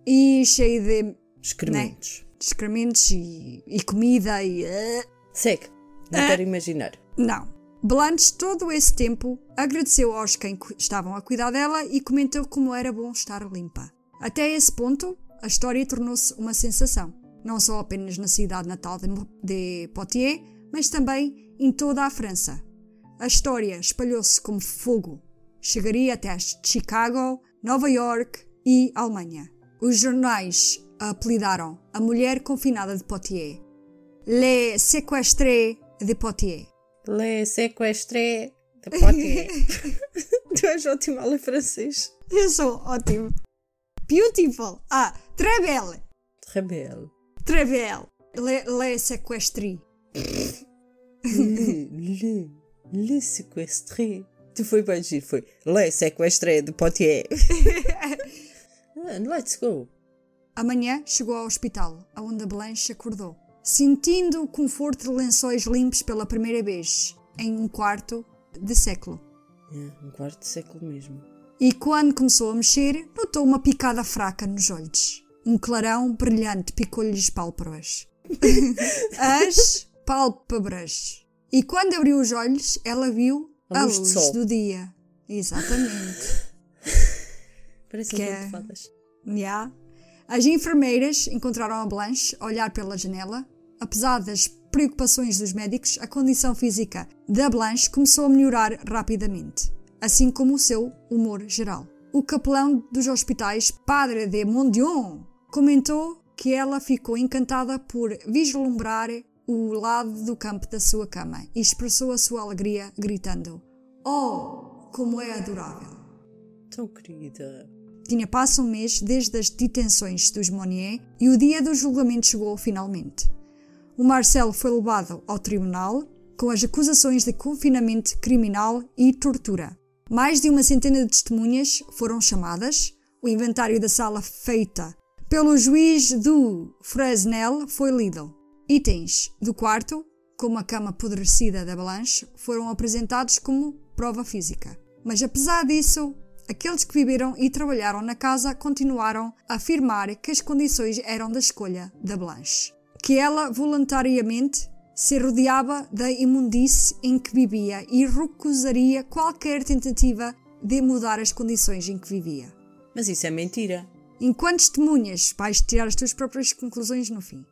S1: e cheio de
S2: Excrementos.
S1: excrementos e, e comida e. eh,
S2: Segue. Não
S1: Ah.
S2: quero imaginar.
S1: Não. Blanche, todo esse tempo, agradeceu aos quem cu- estavam a cuidar dela e comentou como era bom estar limpa. Até esse ponto, a história tornou-se uma sensação, não só apenas na cidade natal de, Poitiers, mas também em toda a França. A história espalhou-se como fogo. Chegaria até Chicago, Nova York e Alemanha. Os jornais a apelidaram a mulher confinada de Poitiers. Les séquestrés de Poitiers.
S2: Le sequestre de Poitiers. tu és ótimo a ler francês.
S1: Eu sou ótimo. Beautiful. Ah, très belle.
S2: Rebelde.
S1: Très belle. Le, le séquestri.
S2: Le, le, le. Tu foi bem giro, foi. Le sequestre de Poitiers. Ah, Let's go.
S1: Amanhã chegou ao hospital, onde a Blanche acordou, sentindo o conforto de lençóis limpos pela primeira vez, em um quarto de século.
S2: É, um quarto de século mesmo.
S1: E quando começou a mexer, notou uma picada fraca nos olhos. Um clarão brilhante picou-lhe as pálpebras. as pálpebras. E quando abriu os olhos, ela viu
S2: A
S1: a
S2: luz
S1: do dia. Exatamente.
S2: Parece
S1: Que
S2: um
S1: é-
S2: de fadas.
S1: Ya. As enfermeiras encontraram a Blanche a olhar pela janela. Apesar das preocupações dos médicos, a condição física da Blanche começou a melhorar rapidamente, assim como o seu humor geral. O capelão dos hospitais, Padre de Mondion, comentou que ela ficou encantada por vislumbrar o lado do campo da sua cama e expressou a sua alegria gritando: Oh, como é adorável!
S2: Tão querida.
S1: Tinha passado um mês desde as detenções dos Monnier e o dia do julgamento chegou finalmente. O Marcel foi levado ao tribunal com as acusações de confinamento criminal e tortura. Mais de uma centena de testemunhas foram chamadas. O inventário da sala feita pelo juiz do Fresnel foi lido. Itens do quarto, como a cama apodrecida da Blanche, foram apresentados como prova física. Mas apesar disso, aqueles que viveram e trabalharam na casa continuaram a afirmar que as condições eram da escolha da Blanche. Que ela voluntariamente se rodeava da imundície em que vivia e recusaria qualquer tentativa de mudar as condições em que vivia.
S2: Mas isso é mentira.
S1: Enquanto testemunhas, vais tirar as tuas próprias conclusões no fim.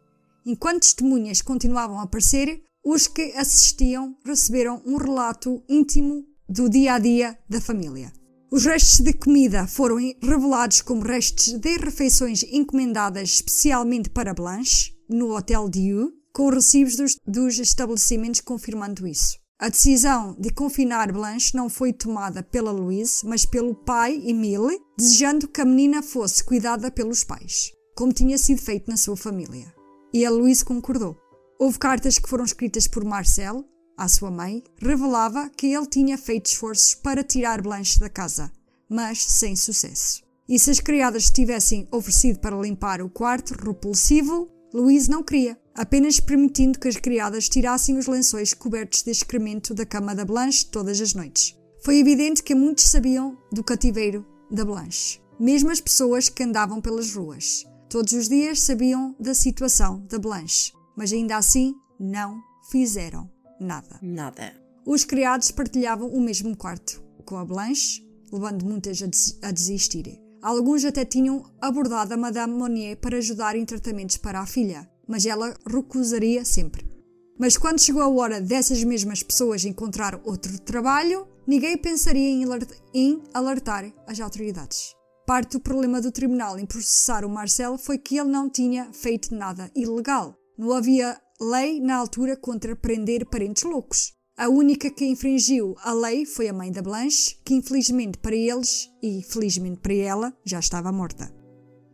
S1: Enquanto testemunhas continuavam a aparecer, os que assistiam receberam um relato íntimo do dia a dia da família. Os restos de comida foram revelados como restos de refeições encomendadas especialmente para Blanche, no Hotel Dieu, com recibos dos, dos estabelecimentos confirmando isso. A decisão de confinar Blanche não foi tomada pela Louise, mas pelo pai Emile, desejando que a menina fosse cuidada pelos pais, como tinha sido feito na sua família. E a Louise concordou. Houve cartas que foram escritas por Marcel, à sua mãe, revelava que ele tinha feito esforços para tirar Blanche da casa, mas sem sucesso. E se as criadas tivessem oferecido para limpar o quarto repulsivo, Louise não queria, apenas permitindo que as criadas tirassem os lençóis cobertos de excremento da cama da Blanche todas as noites. Foi evidente que muitos sabiam do cativeiro da Blanche, mesmo as pessoas que andavam pelas ruas. Todos os dias sabiam da situação da Blanche, mas ainda assim não fizeram nada.
S2: Nada.
S1: Os criados partilhavam o mesmo quarto com a Blanche, levando muitas a, des a desistir. Alguns até tinham abordado a Madame Monnier para ajudar em tratamentos para a filha, mas ela recusaria sempre. Mas quando chegou a hora dessas mesmas pessoas encontrar outro trabalho, ninguém pensaria em, alert em alertar as autoridades. Parte do problema do tribunal em processar o Marcel foi que ele não tinha feito nada ilegal. Não havia lei na altura contra prender parentes loucos. A única que infringiu a lei foi a mãe da Blanche, que infelizmente para eles e felizmente para ela já estava morta.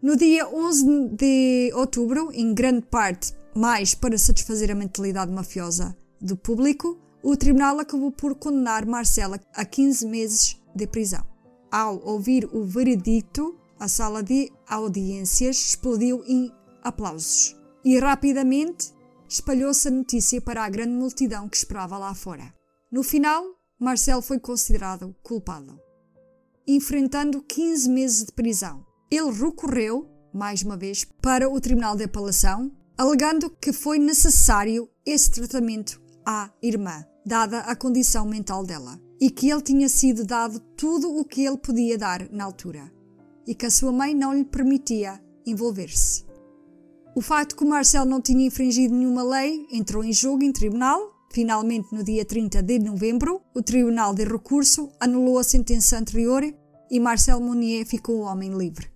S1: No dia 11 de outubro, em grande parte mais para satisfazer a mentalidade mafiosa do público, o tribunal acabou por condenar Marcela a 15 meses de prisão. Ao ouvir o veredicto, a sala de audiências explodiu em aplausos. E rapidamente espalhou-se a notícia para a grande multidão que esperava lá fora. No final, Marcel foi considerado culpado, enfrentando 15 meses de prisão. Ele recorreu, mais uma vez, para o Tribunal de Apelação, alegando que foi necessário esse tratamento à irmã, dada a condição mental dela, e que ele tinha sido dado tudo o que ele podia dar na altura, e que a sua mãe não lhe permitia envolver-se. O facto que o Marcel não tinha infringido nenhuma lei entrou em jogo em tribunal. Finalmente, no dia 30 de novembro, o Tribunal de Recurso anulou a sentença anterior e Marcel Monnier ficou homem livre.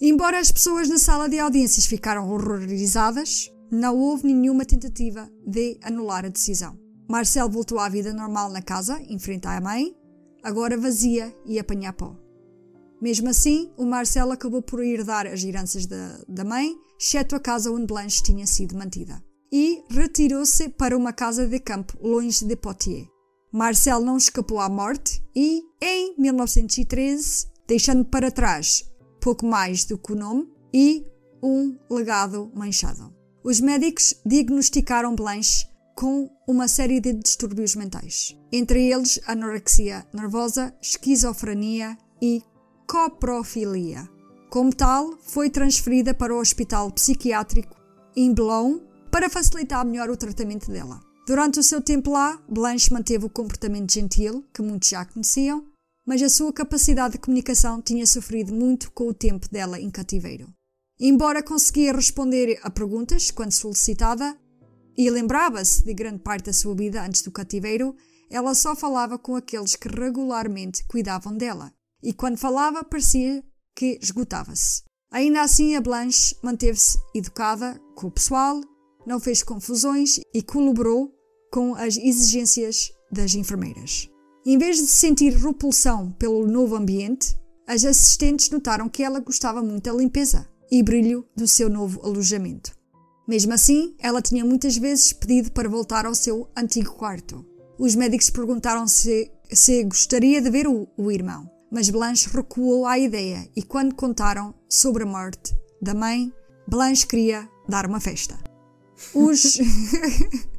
S1: Embora as pessoas na sala de audiências ficaram horrorizadas, não houve nenhuma tentativa de anular a decisão. Marcel voltou à vida normal na casa, em frente à mãe, agora vazia e apanhar pó. Mesmo assim, o Marcel acabou por herdar as heranças da, da mãe, exceto a casa onde Blanche tinha sido mantida, e retirou-se para uma casa de campo longe de Poitiers. Marcel não escapou à morte e, em 1913, deixando para trás pouco mais do que o nome e um legado manchado. Os médicos diagnosticaram Blanche com uma série de distúrbios mentais, entre eles anorexia nervosa, esquizofrenia e coprofilia. Como tal, foi transferida para o Hospital Psiquiátrico em Boulogne para facilitar melhor o tratamento dela. Durante o seu tempo lá, Blanche manteve o comportamento gentil, que muitos já conheciam, mas a sua capacidade de comunicação tinha sofrido muito com o tempo dela em cativeiro. Embora conseguia responder a perguntas quando solicitada e lembrava-se de grande parte da sua vida antes do cativeiro, ela só falava com aqueles que regularmente cuidavam dela, e quando falava parecia que esgotava-se. Ainda assim, a Blanche manteve-se educada com o pessoal, não fez confusões e colaborou com as exigências das enfermeiras. Em vez de sentir repulsão pelo novo ambiente, as assistentes notaram que ela gostava muito da limpeza e brilho do seu novo alojamento. Mesmo assim, ela tinha muitas vezes pedido para voltar ao seu antigo quarto. Os médicos perguntaram se, se gostaria de ver o, o irmão, mas Blanche recuou à ideia e, quando contaram sobre a morte da mãe, Blanche queria dar uma festa. Os.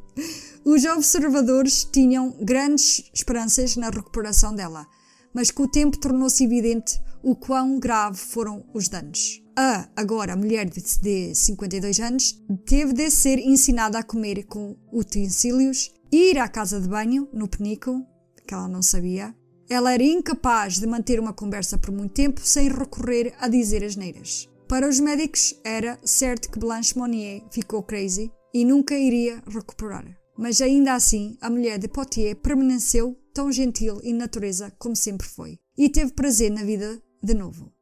S1: Os observadores tinham grandes esperanças na recuperação dela, mas com o tempo tornou-se evidente o quão grave foram os danos. A, agora mulher de 52 anos, teve de ser ensinada a comer com utensílios, ir à casa de banho, no penico, que ela não sabia. Ela era incapaz de manter uma conversa por muito tempo sem recorrer a dizer as neiras. Para os médicos, era certo que Blanche Monnier ficou crazy e nunca iria recuperar mas ainda assim a mulher de Potier permaneceu tão gentil e natureza como sempre foi, e teve prazer na vida de novo.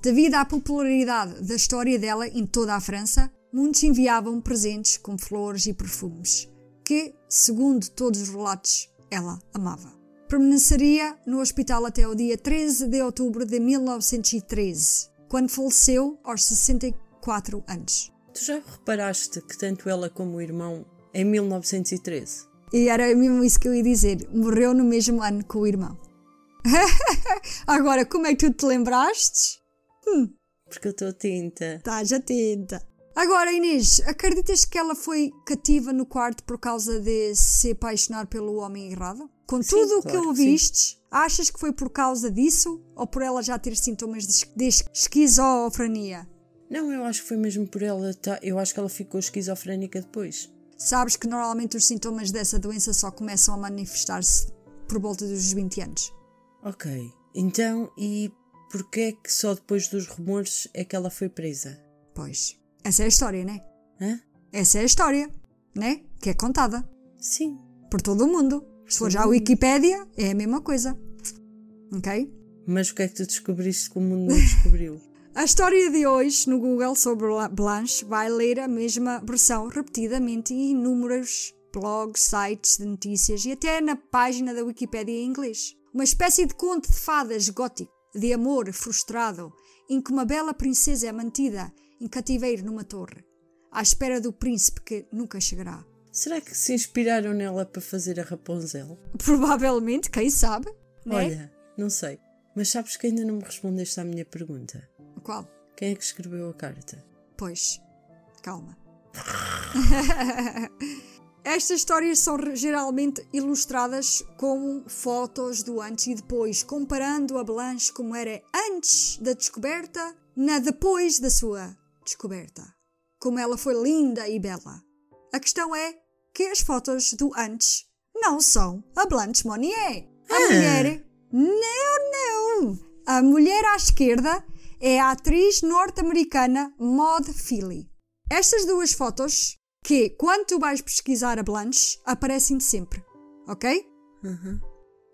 S1: Devido à popularidade da história dela em toda a França, muitos enviavam presentes com flores e perfumes, que, segundo todos os relatos, ela amava. Permaneceria no hospital até o dia 13 de outubro de 1913, quando faleceu aos 64 anos.
S2: Tu já reparaste que tanto ela como o irmão em 1913.
S1: E era mesmo isso que eu ia dizer. Morreu no mesmo ano com o irmão. Agora, como é que tu te lembraste?
S2: Hum. Porque eu estou atenta.
S1: Estás atenta. Agora, Inês, acreditas que ela foi cativa no quarto por causa de se apaixonar pelo homem errado? Com sim, tudo o claro, que ouviste, achas que foi por causa disso ou por ela já ter sintomas de, de esquizofrenia?
S2: Não, eu acho que foi mesmo por ela. Tá, eu acho que ela ficou esquizofrénica depois.
S1: Sabes que normalmente os sintomas dessa doença só começam a manifestar-se por volta dos 20 anos.
S2: Ok, então e porquê é que só depois dos rumores é que ela foi presa?
S1: Pois, essa é a história, né?
S2: Hã?
S1: Essa é a história, né? Que é contada.
S2: Sim.
S1: Por todo o mundo. Se for já a Wikipédia, é a mesma coisa. Ok?
S2: Mas o que é que tu descobriste que o mundo não descobriu?
S1: A história de hoje no Google sobre Blanche vai ler a mesma versão repetidamente em inúmeros blogs, sites de notícias e até na página da Wikipedia em inglês. Uma espécie de conto de fadas gótico, de amor frustrado, em que uma bela princesa é mantida em cativeiro numa torre, à espera do príncipe que nunca chegará.
S2: Será que se inspiraram nela para fazer a Rapunzel?
S1: Provavelmente, quem sabe?
S2: Né? Olha, não sei. Mas sabes que ainda não me respondeste à minha pergunta.
S1: Qual?
S2: Quem é que escreveu a carta?
S1: Pois, calma. Estas histórias são geralmente ilustradas com fotos do antes e depois, comparando a Blanche como era antes da descoberta na depois da sua descoberta. Como ela foi linda e bela. A questão é que as fotos do antes não são a Blanche Monnier. A mulher. Não, não! A mulher à esquerda é a atriz norte-americana Maud Feely. Estas duas fotos, que quando tu vais pesquisar a Blanche, aparecem sempre, ok?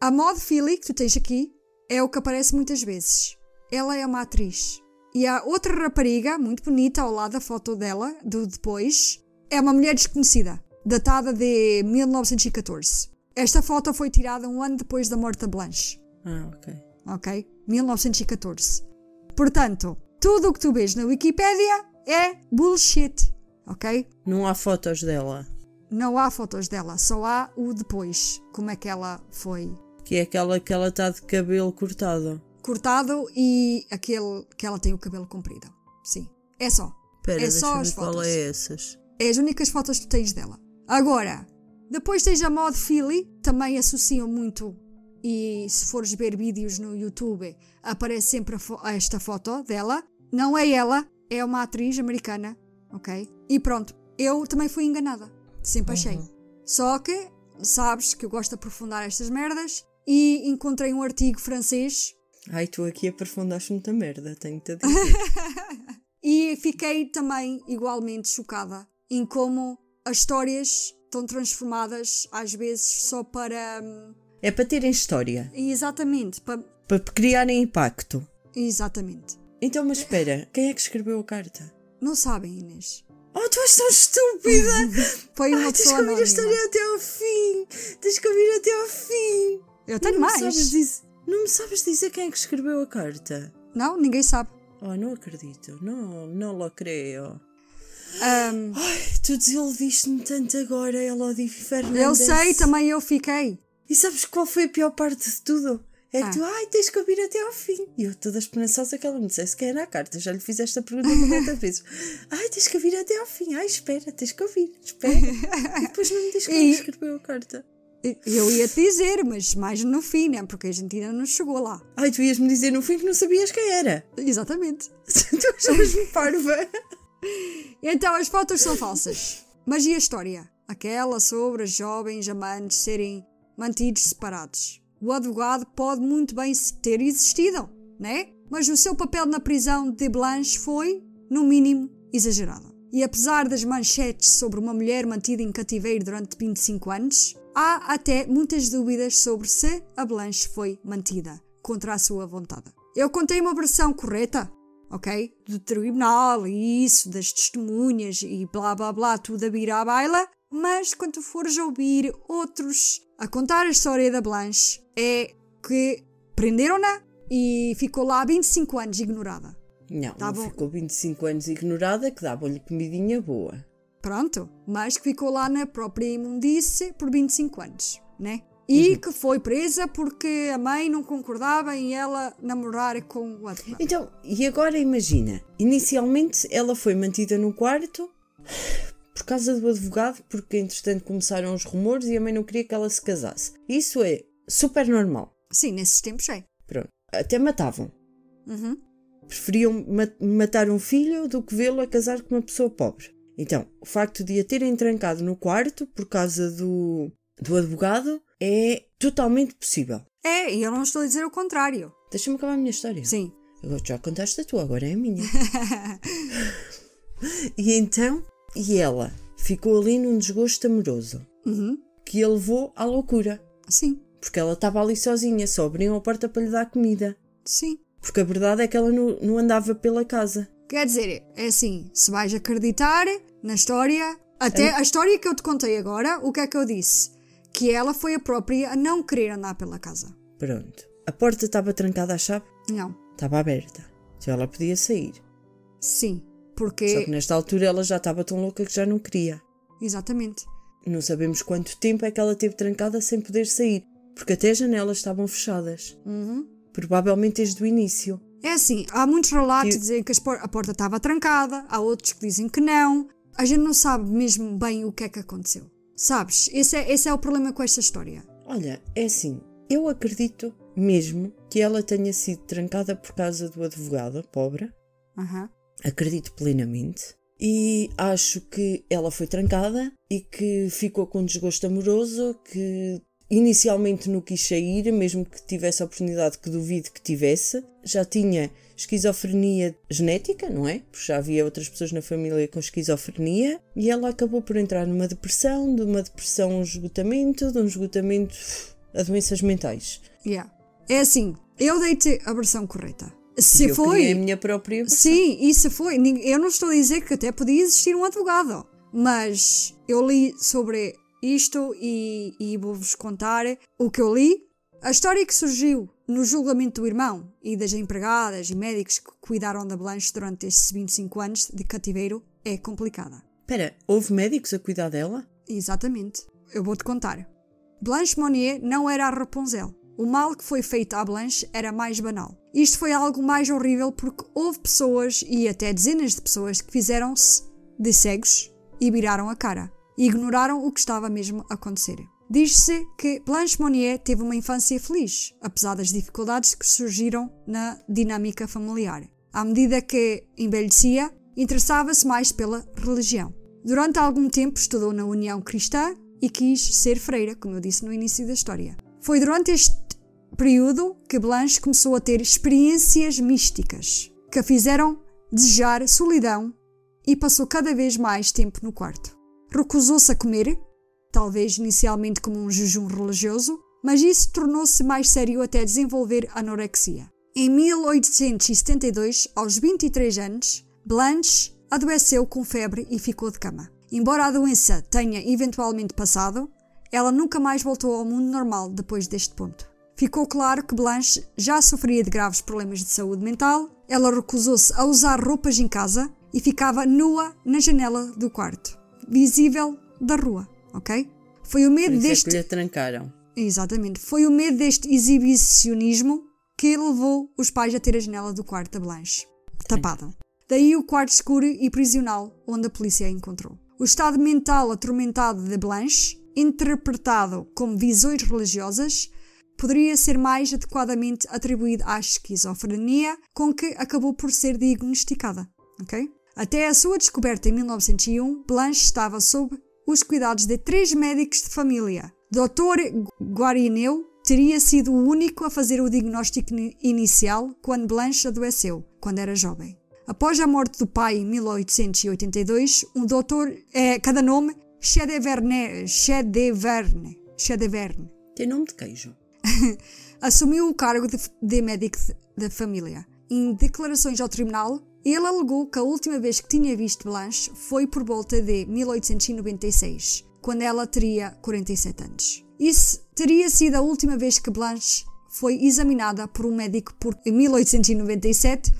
S1: A Maud Feely, que tu tens aqui, é o que aparece muitas vezes. Ela é uma atriz. E a outra rapariga, muito bonita, ao lado da foto dela, do depois, é uma mulher desconhecida, datada de 1914. Esta foto foi tirada um ano depois da morte da Blanche
S2: Ah, ok.
S1: ok? 1914. Portanto, tudo o que tu vês na Wikipédia é bullshit, ok?
S2: Não há fotos dela.
S1: Não há fotos dela, só há o depois, como é que ela foi
S2: Que é aquela que ela está de cabelo cortado.
S1: cortado e aquele que ela tem o cabelo comprido. Sim, é só.
S2: Espera,
S1: É só as
S2: ver qual
S1: fotos.
S2: é essas.
S1: É as únicas fotos que tu tens dela. Agora, depois tens a Maud Feely, também associam muito, e se fores ver vídeos no YouTube, aparece sempre fo- esta foto dela. Não é ela, é uma atriz americana, ok? E pronto, eu também fui enganada. Sempre achei. Só que, sabes que eu gosto de aprofundar estas merdas, e encontrei um artigo francês
S2: Ai, tu aqui aprofundaste muita merda, tenho-te a dizer.
S1: E fiquei também igualmente chocada em como as histórias estão transformadas às vezes só para. hum,
S2: é para terem história,
S1: Exatamente, para.
S2: para criarem impacto.
S1: Exatamente.
S2: Então, mas espera, quem é que escreveu a carta?
S1: Não sabem, Inês.
S2: Oh, tu és tão estúpida!
S1: Foi uma
S2: Ai, tens que ouvir a
S1: anónima.
S2: história até ao fim! Tens que ouvir até ao fim!
S1: Eu tenho
S2: não Me
S1: mais.
S2: sabes dizer, não me sabes dizer quem é que escreveu a carta?
S1: Não, ninguém sabe.
S2: Oh, não acredito. Não, não lo creio.
S1: Hum,
S2: Tu desiludiste-me tanto agora, Elodie Fernandes.
S1: eu sei, também eu fiquei.
S2: E sabes qual foi a pior parte de tudo? É que
S1: Ah.
S2: tu, ai, tens que ouvir até ao fim. E eu toda esperançosa que ela me dissesse que era a carta. Já lhe fiz esta pergunta 90 vezes. Ai, tens que ouvir até ao fim. Ai, espera, tens que ouvir. Espera. e depois não me diz é
S1: E-
S2: que escreveu a carta.
S1: Eu ia te dizer, mas mais no fim, né? Porque a gente ainda não chegou lá.
S2: Ai, tu ias-me dizer no fim que não sabias quem era.
S1: Exatamente.
S2: tu achavas-me parva.
S1: Então as fotos são falsas. Mas e a história? Aquela sobre os jovens amantes serem mantidos separados. O advogado pode muito bem ter existido, né? Mas o seu papel na prisão de Blanche foi, no mínimo, exagerado. E apesar das manchetes sobre uma mulher mantida em cativeiro durante 25 anos, há até muitas dúvidas sobre se a Blanche foi mantida contra a sua vontade. Eu contei uma versão correta, ok? Do tribunal e isso, das testemunhas e blá blá blá, tudo a vir à baila. Mas quando fores ouvir outros a contar a história da Blanche, é que prenderam-na e ficou lá há 25 anos ignorada.
S2: Não,
S1: Tá
S2: não ficou 25 anos ignorada que davam-lhe comidinha boa.
S1: Pronto, mas que ficou lá na própria imundície por 25 anos, né? E que foi presa porque a mãe não concordava em ela namorar com o advogado.
S2: Então, e agora imagina, inicialmente ela foi mantida no quarto por causa do advogado, porque entretanto começaram os rumores e a mãe não queria que ela se casasse. Isso é super normal.
S1: Sim, nesses tempos é.
S2: Pronto. Até matavam.
S1: Uhum.
S2: Preferiam ma- matar um filho do que vê-lo a casar com uma pessoa pobre. Então, o facto de a terem trancado no quarto por causa do, do advogado é totalmente possível.
S1: É, e eu não estou a dizer o contrário.
S2: Deixa-me acabar a minha história.
S1: Sim.
S2: Agora já contaste a tua, agora é a minha. e então, e ela ficou ali num desgosto amoroso
S1: Uhum.
S2: que a levou à loucura.
S1: Sim,
S2: Porque ela estava ali sozinha, só abriam a porta para lhe dar comida.
S1: sim.
S2: Porque a verdade é que ela não, não andava pela casa.
S1: Quer dizer, é assim, se vais acreditar na história, até a história que eu te contei agora, o que é que eu disse? Que ela foi a própria a não querer andar pela casa.
S2: Pronto. A porta estava trancada à chave?
S1: Não.
S2: Estava aberta. Então ela podia sair.
S1: Sim.
S2: Só
S1: Porque.
S2: que nesta altura ela já estava tão louca que já não queria.
S1: Exatamente.
S2: Não sabemos quanto tempo é que ela teve trancada sem poder sair. Porque até as janelas estavam fechadas.
S1: Uhum.
S2: Provavelmente desde o início.
S1: É assim, há muitos relatos
S2: Que-
S1: dizem que a porta estava trancada, há outros que dizem que não. a gente não sabe mesmo bem o que é que aconteceu. Sabes? Esse é, esse é o problema com esta história.
S2: Olha, é assim, eu acredito mesmo que ela tenha sido trancada por causa do advogado, pobre.
S1: Aham.
S2: Acredito plenamente. E acho que ela foi trancada e que ficou com desgosto amoroso, que inicialmente não quis sair, mesmo que tivesse a oportunidade, que duvido que tivesse. Já tinha esquizofrenia genética, não é? Porque já havia outras pessoas na família com esquizofrenia. E ela acabou por entrar numa depressão, de uma depressão um esgotamento, de um esgotamento a doenças mentais.
S1: Yeah. É assim, eu dei-te a versão correta. Se
S2: eu
S1: foi.
S2: a minha própria versão.
S1: Sim, isso foi. Eu não estou a dizer que até podia existir um advogado, mas eu li sobre isto e, e vou-vos contar o que eu li. A história que surgiu no julgamento do irmão e das empregadas e médicos que cuidaram da Blanche durante estes 25 anos de cativeiro é complicada.
S2: Espera, houve médicos a cuidar dela?
S1: Exatamente. Eu vou-te contar. Blanche Monnier não era a Rapunzel. O mal que foi feito à Blanche era mais banal. Isto foi algo mais horrível porque houve pessoas, e até dezenas de pessoas, que fizeram-se de cegos e viraram a cara. E ignoraram o que estava mesmo a acontecer. Diz-se que Blanche Monnier teve uma infância feliz, apesar das dificuldades que surgiram na dinâmica familiar. À medida que envelhecia, interessava-se mais pela religião. Durante algum tempo estudou na União Cristã e quis ser freira, como eu disse no início da história. Foi durante este período que Blanche começou a ter experiências místicas que a fizeram desejar solidão e passou cada vez mais tempo no quarto. Recusou-se a comer, talvez inicialmente como um jejum religioso, mas isso tornou-se mais sério até desenvolver anorexia. Em 1872, aos 23 anos, Blanche adoeceu com febre e ficou de cama. Embora a doença tenha eventualmente passado, ela nunca mais voltou ao mundo normal depois deste ponto. Ficou claro que Blanche já sofria de graves problemas de saúde mental, ela recusou-se a usar roupas em casa e ficava nua na janela do quarto, visível da rua, ok? Foi o medo
S2: é
S1: deste.
S2: que lhe trancaram.
S1: Exatamente. Foi o medo deste exibicionismo que levou os pais a ter a janela do quarto da Blanche tapada. Daí o quarto escuro e prisional onde a polícia a encontrou. O estado mental atormentado de Blanche, interpretado como visões religiosas, poderia ser mais adequadamente atribuído à esquizofrenia com que acabou por ser diagnosticada. ok? Até a sua descoberta em 1901, Blanche estava sob os cuidados de três médicos de família. Dr. Guarineu teria sido o único a fazer o diagnóstico ni- inicial quando Blanche adoeceu, quando era jovem. Após a morte do pai em 1882, um doutor, é, cada nome, Chedeverne, Chedeverne, Chedeverne,
S2: Tem nome de queijo.
S1: assumiu o cargo de, de médico da família. Em declarações ao tribunal, ele alegou que a última vez que tinha visto Blanche foi por volta de 1896, quando ela teria 47 anos. Isso teria sido a última vez que Blanche foi examinada por um médico, porque em 1897,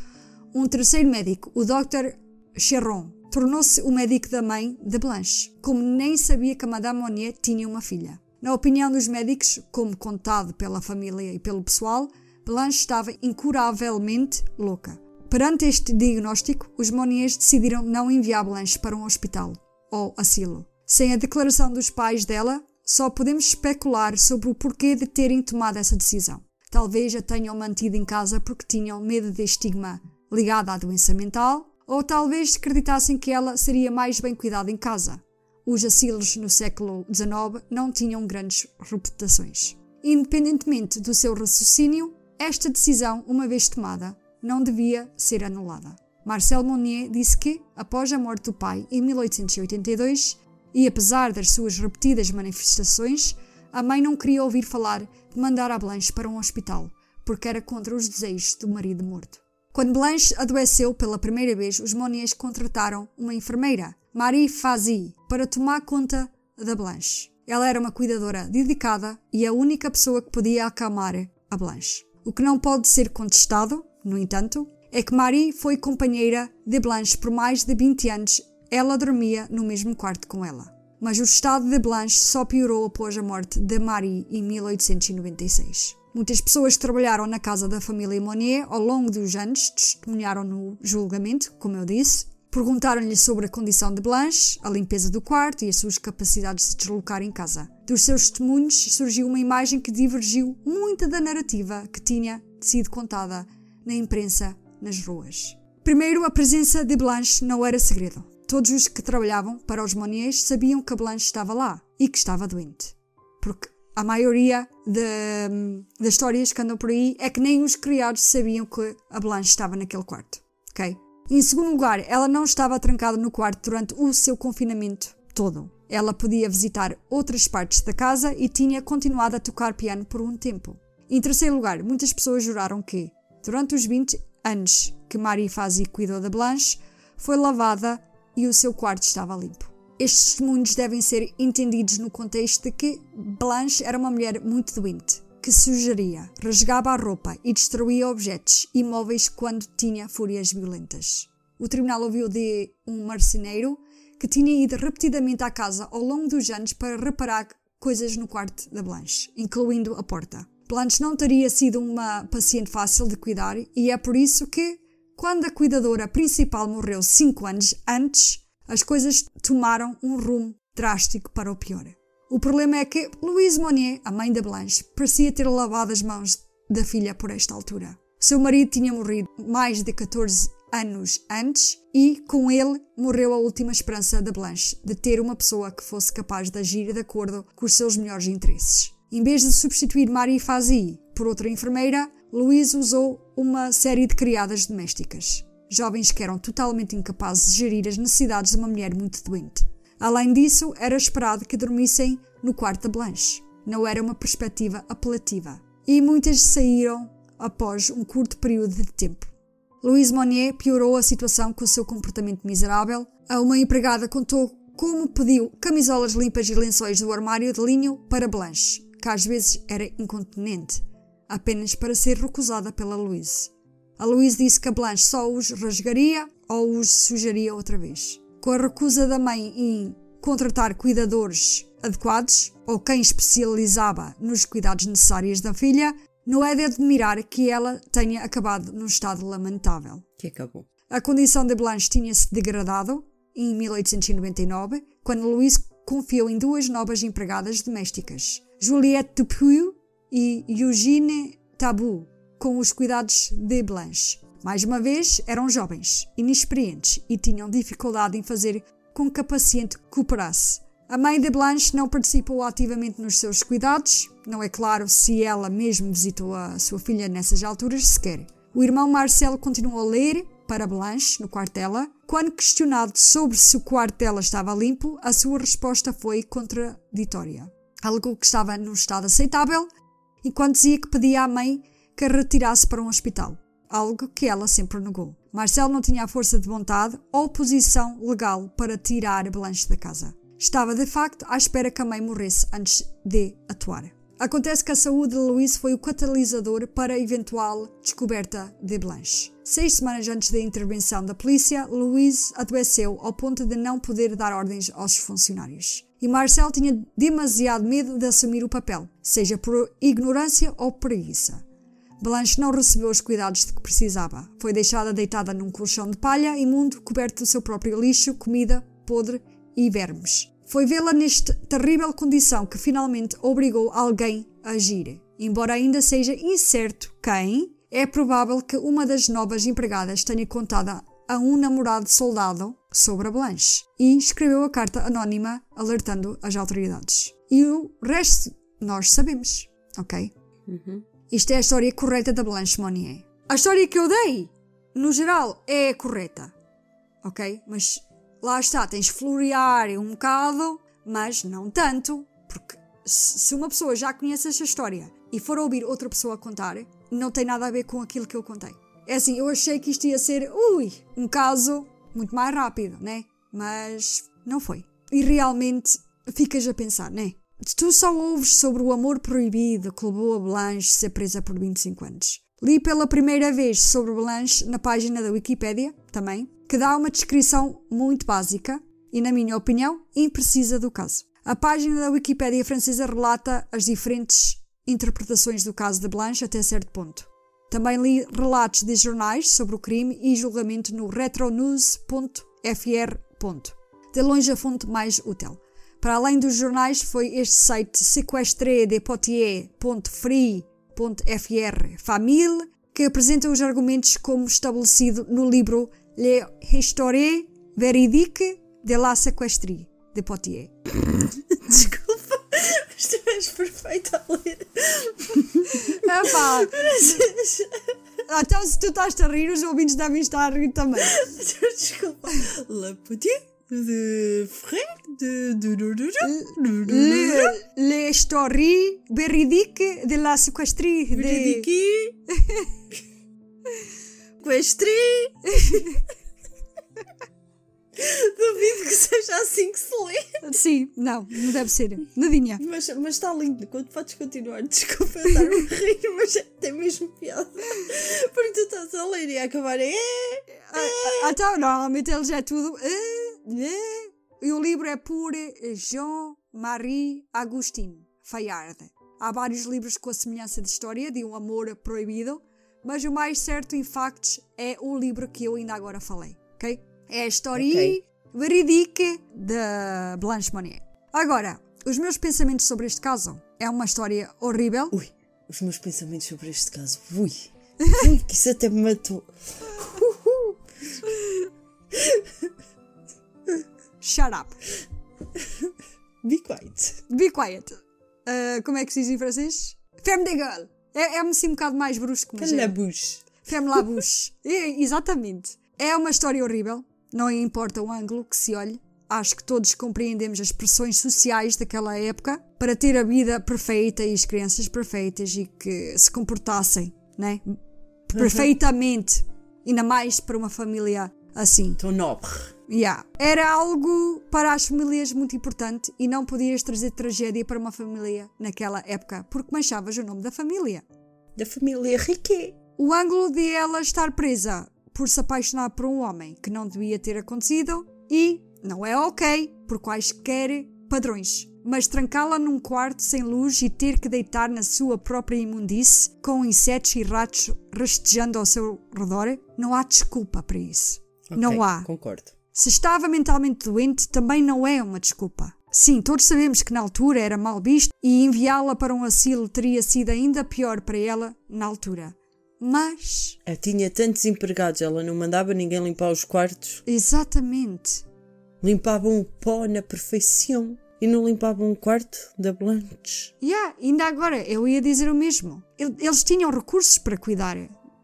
S1: um terceiro médico, o Dr. Cherron, tornou-se o médico da mãe de Blanche, como nem sabia que Madame Monnier tinha uma filha. Na opinião dos médicos, como contado pela família e pelo pessoal, Blanche estava incuravelmente louca. Perante este diagnóstico, os Monniers decidiram não enviar Blanche para um hospital ou asilo. Sem a declaração dos pais dela, só podemos especular sobre o porquê de terem tomado essa decisão. Talvez a tenham mantido em casa porque tinham medo de estigma ligado à doença mental, ou talvez acreditassem que ela seria mais bem cuidada em casa. Os asilos no século XIX não tinham grandes reputações. Independentemente do seu raciocínio, esta decisão, uma vez tomada, não devia ser anulada. Marcel Monnier disse que, após a morte do pai em 1882, e apesar das suas repetidas manifestações, a mãe não queria ouvir falar de mandar a Blanche para um hospital, porque era contra os desejos do marido morto. Quando Blanche adoeceu pela primeira vez, os Monniers contrataram uma enfermeira, Marie Fazy, para tomar conta da Blanche. Ela era uma cuidadora dedicada e a única pessoa que podia acalmar a Blanche. O que não pode ser contestado, no entanto, é que Marie foi companheira de Blanche por mais de 20 anos. Ela dormia no mesmo quarto com ela. Mas o estado de Blanche só piorou após a morte de Marie em 1896. Muitas pessoas que trabalharam na casa da família Monnier ao longo dos anos testemunharam no julgamento, como eu disse, Perguntaram-lhe sobre a condição de Blanche, a limpeza do quarto e as suas capacidades de se deslocar em casa. Dos seus testemunhos surgiu uma imagem que divergiu muito da narrativa que tinha sido contada na imprensa nas ruas. Primeiro, a presença de Blanche não era segredo. Todos os que trabalhavam para os Monniers sabiam que a Blanche estava lá e que estava doente. Porque a maioria das histórias que andam por aí é que nem os criados sabiam que a Blanche estava naquele quarto. Ok? Em segundo lugar, ela não estava trancada no quarto durante o seu confinamento todo. Ela podia visitar outras partes da casa e tinha continuado a tocar piano por um tempo. Em terceiro lugar, muitas pessoas juraram que, durante os 20 anos que Marie Fazi cuidou da Blanche, foi lavada e o seu quarto estava limpo. Estes testemunhos devem ser entendidos no contexto de que Blanche era uma mulher muito doente que sugeria, rasgava a roupa e destruía objetos imóveis quando tinha fúrias violentas. O tribunal ouviu de um marceneiro que tinha ido repetidamente à casa ao longo dos anos para reparar coisas no quarto da Blanche, incluindo a porta. Blanche não teria sido uma paciente fácil de cuidar e é por isso que, quando a cuidadora principal morreu cinco anos antes, as coisas tomaram um rumo drástico para o pior. O problema é que Louise Monnier, a mãe da Blanche, parecia ter lavado as mãos da filha por esta altura. Seu marido tinha morrido mais de 14 anos antes e, com ele, morreu a última esperança da Blanche de ter uma pessoa que fosse capaz de agir de acordo com os seus melhores interesses. Em vez de substituir Marie Fazi por outra enfermeira, Louise usou uma série de criadas domésticas, jovens que eram totalmente incapazes de gerir as necessidades de uma mulher muito doente. Além disso, era esperado que dormissem no quarto da Blanche. Não era uma perspectiva apelativa. E muitas saíram após um curto período de tempo. Louise Monnier piorou a situação com o seu comportamento miserável. A uma empregada contou como pediu camisolas limpas e lençóis do armário de linho para Blanche, que às vezes era incontinente, apenas para ser recusada pela Louise. A Louise disse que a Blanche só os rasgaria ou os sujaria outra vez com a recusa da mãe em contratar cuidadores adequados ou quem especializava nos cuidados necessários da filha, não é de admirar que ela tenha acabado num estado lamentável.
S2: Que acabou.
S1: A condição de Blanche tinha-se degradado em 1899, quando Louise confiou em duas novas empregadas domésticas, Juliette Dupuy e Eugene Tabou, com os cuidados de Blanche. Mais uma vez, eram jovens, inexperientes e tinham dificuldade em fazer com que a paciente cooperasse. A mãe de Blanche não participou ativamente nos seus cuidados, não é claro se ela mesmo visitou a sua filha nessas alturas sequer. O irmão Marcelo continuou a ler para Blanche no quarto dela. Quando questionado sobre se o quarto dela estava limpo, a sua resposta foi contraditória. Algo que estava num estado aceitável, enquanto dizia que pedia à mãe que a retirasse para um hospital algo que ela sempre negou. Marcel não tinha a força de vontade ou posição legal para tirar Blanche da casa. Estava de facto à espera que a mãe morresse antes de atuar. Acontece que a saúde de Louise foi o catalisador para a eventual descoberta de Blanche. Seis semanas antes da intervenção da polícia, Louise adoeceu ao ponto de não poder dar ordens aos funcionários. E Marcel tinha demasiado medo de assumir o papel, seja por ignorância ou preguiça. Blanche não recebeu os cuidados de que precisava. Foi deixada deitada num colchão de palha imundo, coberto do seu próprio lixo, comida podre e vermes. Foi vê-la nesta terrível condição que finalmente obrigou alguém a agir. Embora ainda seja incerto quem, é provável que uma das novas empregadas tenha contado a um namorado soldado sobre a Blanche e escreveu a carta anónima alertando as autoridades. E o resto nós sabemos, ok?
S2: Uhum.
S1: Isto é a história correta da Blanche Monnier. A história que eu dei, no geral, é correta. Ok? Mas lá está, tens de florear um bocado, mas não tanto, porque se uma pessoa já conhece esta história e for ouvir outra pessoa contar, não tem nada a ver com aquilo que eu contei. É assim, eu achei que isto ia ser, ui, um caso muito mais rápido, né? Mas não foi. E realmente ficas a pensar, né? Tu só ouves sobre o amor proibido que levou a Blanche a ser presa por 25 anos. Li pela primeira vez sobre Blanche na página da Wikipédia, também, que dá uma descrição muito básica e, na minha opinião, imprecisa do caso. A página da Wikipédia francesa relata as diferentes interpretações do caso de Blanche até certo ponto. Também li relatos de jornais sobre o crime e julgamento no retronews.fr. .fr. De longe a fonte mais útil. Para além dos jornais, foi este site sequestredepotier.free.fr famille que apresenta os argumentos como estabelecido no livro Le Histoire véridique de la séquestrie de Potier.
S2: Desculpa, mas tu és perfeita a ler.
S1: Epá! Então, se tu estás a rir, os ouvintes devem estar a rir também.
S2: Desculpa. La petite de frère de.
S1: Le, le Histoire véridique de la séquestrie de...
S2: Véridique. Questri. Duvido que seja assim que se lê.
S1: Sim, não, não deve ser. Nadinha.
S2: Mas, mas está lindo. Quando podes continuar, desculpa eu estar a rir, mas é- tem mesmo piada. Porque tu estás a ler e a acabar em. "É".
S1: Ah, Então, normalmente eles é tudo. eh, eh. E o livro é por Jean-Marie Agustin Fayard. Há vários livros com a semelhança de história de um amor proibido, mas o mais certo em factos é o livro que eu ainda agora falei, ok? É a Histoire
S2: Ok.
S1: Véridique de Blanche Monnier. Agora, os meus pensamentos sobre este caso é uma história horrível.
S2: Ui, os meus pensamentos sobre este caso. Ui, que isso até me matou.
S1: Shut up.
S2: Be quiet.
S1: Be quiet. Uh, como é que se diz em francês? Ferme de gueule. É, é assim um bocado mais brusco, mas
S2: Cala a
S1: é.
S2: bucha.
S1: Ferme la bouche. É, exatamente. É uma história horrível. Não importa o ângulo que se olhe. Acho que todos compreendemos as pressões sociais daquela época para ter a vida perfeita e as crianças perfeitas e que se comportassem, né? Perfeitamente. Ainda mais para uma família assim.
S2: Tão nobre.
S1: Yeah. Era algo para as famílias muito importante e não podias trazer tragédia para uma família naquela época, porque manchavas o nome da família.
S2: Da família Riquet.
S1: O ângulo de ela estar presa por se apaixonar por um homem que não devia ter acontecido e não é ok por quaisquer padrões. Mas trancá-la num quarto sem luz e ter que deitar na sua própria imundice, com insetos e ratos rastejando ao seu redor, não há desculpa para isso. Não
S2: Ok,
S1: há.
S2: Concordo.
S1: Se estava mentalmente doente, também não é uma desculpa. Sim, todos sabemos que na altura era mal visto e enviá-la para um asilo teria sido ainda pior para ela na altura. Mas,
S2: Ela tinha tantos empregados, ela não mandava ninguém limpar os quartos.
S1: exatamente.
S2: Limpavam o pó na perfeição. E não limpavam o quarto da Blanche.
S1: Yeah, ainda agora eu ia dizer o mesmo. El- Eles tinham recursos para cuidar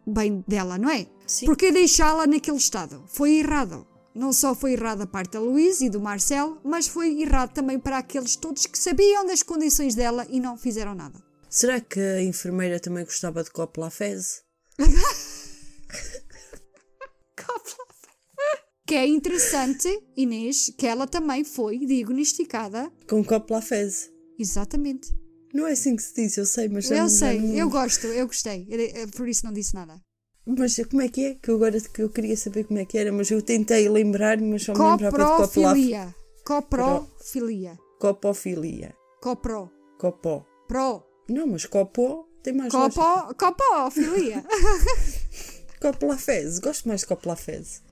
S1: bem dela, não é?
S2: Sim.
S1: Porque deixá-la naquele estado foi errado. Não só foi errado a parte da Luís e do Marcel, mas foi errado também para aqueles todos que sabiam das condições dela e não fizeram nada.
S2: Será que a enfermeira também gostava de copo fez?
S1: Que é interessante, Inês, que ela também foi diagnosticada.
S2: Com copo fez.
S1: Exatamente.
S2: Não é assim que se diz, eu sei, mas... já
S1: Eu
S2: não-
S1: sei,
S2: não-
S1: eu gosto, eu gostei. Por isso não disse nada.
S2: Mas como é que é? Que eu agora que eu queria saber como é que era, mas eu tentei lembrar, mas só me lembrava de
S1: Coprofilia. Coprofilia.
S2: Copofilia.
S1: Copro.
S2: Copó.
S1: Pro.
S2: Não, mas copó tem mais.
S1: Copo. Copofilia.
S2: Copo fez. Gosto mais de copo fez.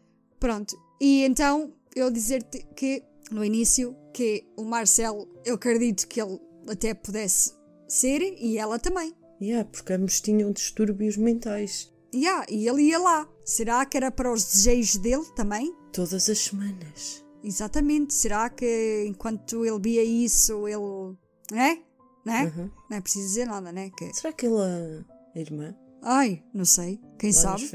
S1: Pronto. E então eu dizer-te que no início que o Marcelo, eu acredito que ele até pudesse ser e ela também.
S2: Yeah, porque ambos tinham distúrbios mentais.
S1: Yeah, e ele ia lá. Será que era para os desejos dele também?
S2: Todas as semanas.
S1: Exatamente. Será que enquanto ele via isso, ele. Né? Né?
S2: Uhum.
S1: Não é preciso dizer nada, né? Que...
S2: Será que ela... A irmã?
S1: Ai, não sei. Quem
S2: Lá
S1: sabe?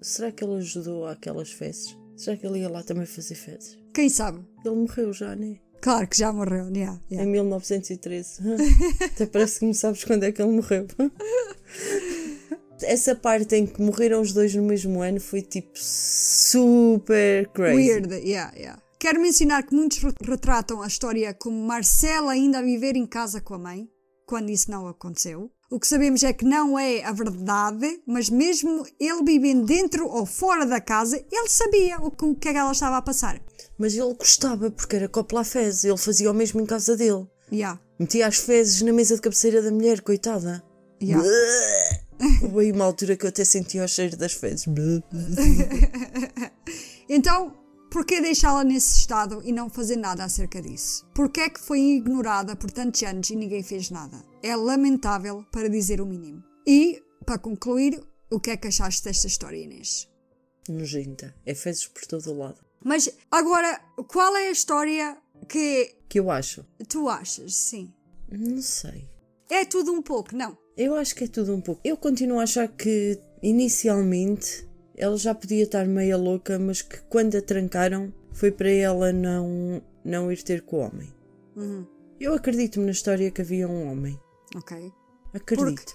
S2: Será que ele ajudou àquelas fezes? Será que ele ia lá também fazer fezes?
S1: Quem sabe?
S2: Ele morreu já, né?
S1: Claro que já morreu, yeah, yeah.
S2: Em 1913. Até parece que não sabes quando é que ele morreu. Essa parte em que morreram os dois no mesmo ano foi tipo super crazy.
S1: Weird, yeah, yeah. Quero mencionar que muitos re- retratam a história como Marcela ainda a viver em casa com a mãe, quando isso não aconteceu. O que sabemos é que não é a verdade, mas mesmo ele vivendo dentro ou fora da casa, ele sabia o que, o que é que ela estava a passar.
S2: Mas ele gostava porque era copla fezes. Ele fazia o mesmo em casa dele.
S1: Yeah,
S2: Metia as fezes na mesa de cabeceira da mulher, coitada.
S1: yeah.
S2: Houve aí uma altura que eu até sentia o cheiro das fezes.
S1: Então, porquê deixá-la nesse estado e não fazer nada acerca disso? Porquê é que foi ignorada por tantos anos e ninguém fez nada? É lamentável, para dizer o mínimo. E, para concluir, o que é que achaste desta história, Inês?
S2: Nojenta. É fezes por todo o lado.
S1: Mas agora, qual é a história que
S2: Que eu acho?
S1: tu achas? Sim.
S2: Não sei.
S1: É tudo um pouco, não?
S2: Eu acho que é tudo um pouco. Eu continuo a achar que inicialmente ela já podia estar meia louca, mas que quando a trancaram foi para ela não, não ir ter com o homem.
S1: Uhum.
S2: Eu acredito-me na história que havia um homem.
S1: Ok.
S2: Acredito.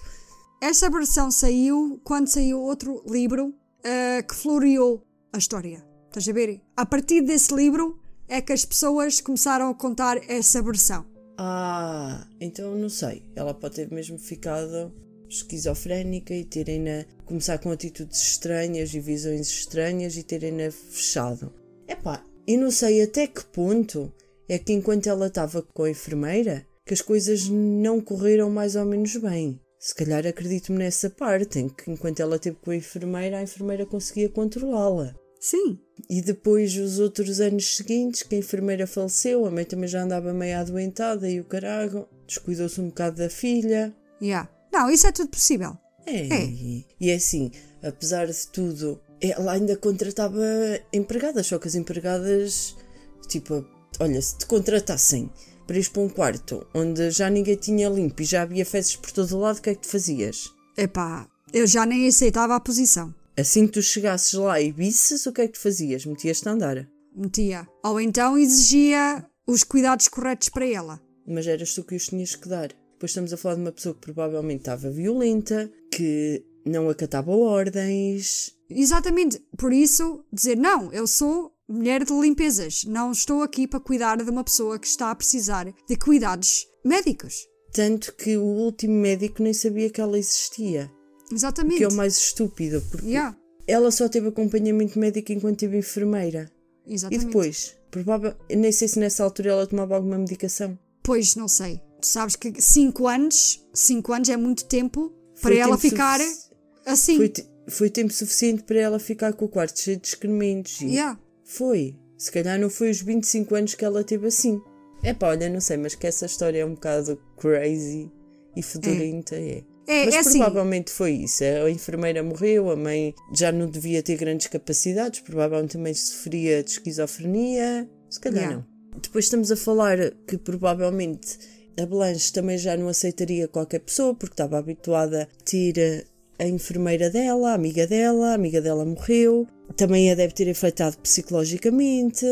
S1: Esta versão saiu quando saiu outro livro eh, que floreou a história. Estás a ver? A partir desse livro é que as pessoas começaram a contar essa versão.
S2: Ah, então não sei. Ela pode ter mesmo ficado esquizofrénica e terem-na começar com atitudes estranhas e visões estranhas e terem-na fechado. Epá, e não sei até que ponto é que enquanto ela estava com a enfermeira que as coisas não correram mais ou menos bem. Se calhar acredito-me nessa parte, em que enquanto ela esteve com a enfermeira, a enfermeira conseguia controlá-la.
S1: Sim.
S2: E depois, os outros anos seguintes, que a enfermeira faleceu, a mãe também já andava meio adoentada e o carago, descuidou-se um bocado da filha.
S1: Yeah. Não, isso é tudo possível.
S2: É,
S1: É.
S2: E, é assim, apesar de tudo, ela ainda contratava empregadas, só que as empregadas, tipo, olha, se te contratassem para ir para um quarto onde já ninguém tinha limpo e já havia fezes por todo o lado, o que é que tu fazias?
S1: Epá, eu já nem aceitava a posição.
S2: Assim que tu chegasses lá e visses, o que é que tu fazias? Metias-te a andar.
S1: Metia. Ou então exigia os cuidados corretos para ela.
S2: mas eras tu que os tinhas que dar. Depois estamos a falar de uma pessoa que provavelmente estava violenta, que não acatava ordens.
S1: Exatamente. Por isso, dizer não, eu sou mulher de limpezas. Não estou aqui para cuidar de uma pessoa que está a precisar de cuidados médicos.
S2: Tanto que o último médico nem sabia que ela existia. O
S1: Exatamente.
S2: que é o mais estúpido, porque
S1: Yeah,
S2: ela só teve acompanhamento médico enquanto teve enfermeira. E
S1: exatamente.
S2: depois, provável, eu nem sei se nessa altura ela tomava alguma medicação.
S1: Pois, não sei. Sabes que 5 anos, 5 anos é muito tempo para
S2: Foi
S1: ela
S2: tempo
S1: ficar assim.
S2: Foi, foi tempo suficiente para ela ficar com o quarto cheio de excrementos. E
S1: Yeah.
S2: Foi. Se calhar não foi os 25 anos que ela teve assim. É pá, olha, não sei, mas que essa história é um bocado crazy e fedorenta, é.
S1: É,
S2: Mas
S1: é assim.
S2: provavelmente foi isso. A enfermeira morreu, a mãe já não devia ter grandes capacidades, provavelmente também sofria de esquizofrenia. Se calhar
S1: Yeah.
S2: não. Depois estamos a falar que provavelmente a Blanche também já não aceitaria qualquer pessoa porque estava habituada a ter a enfermeira dela, a amiga dela, a amiga dela morreu. Também a deve ter afetado psicologicamente.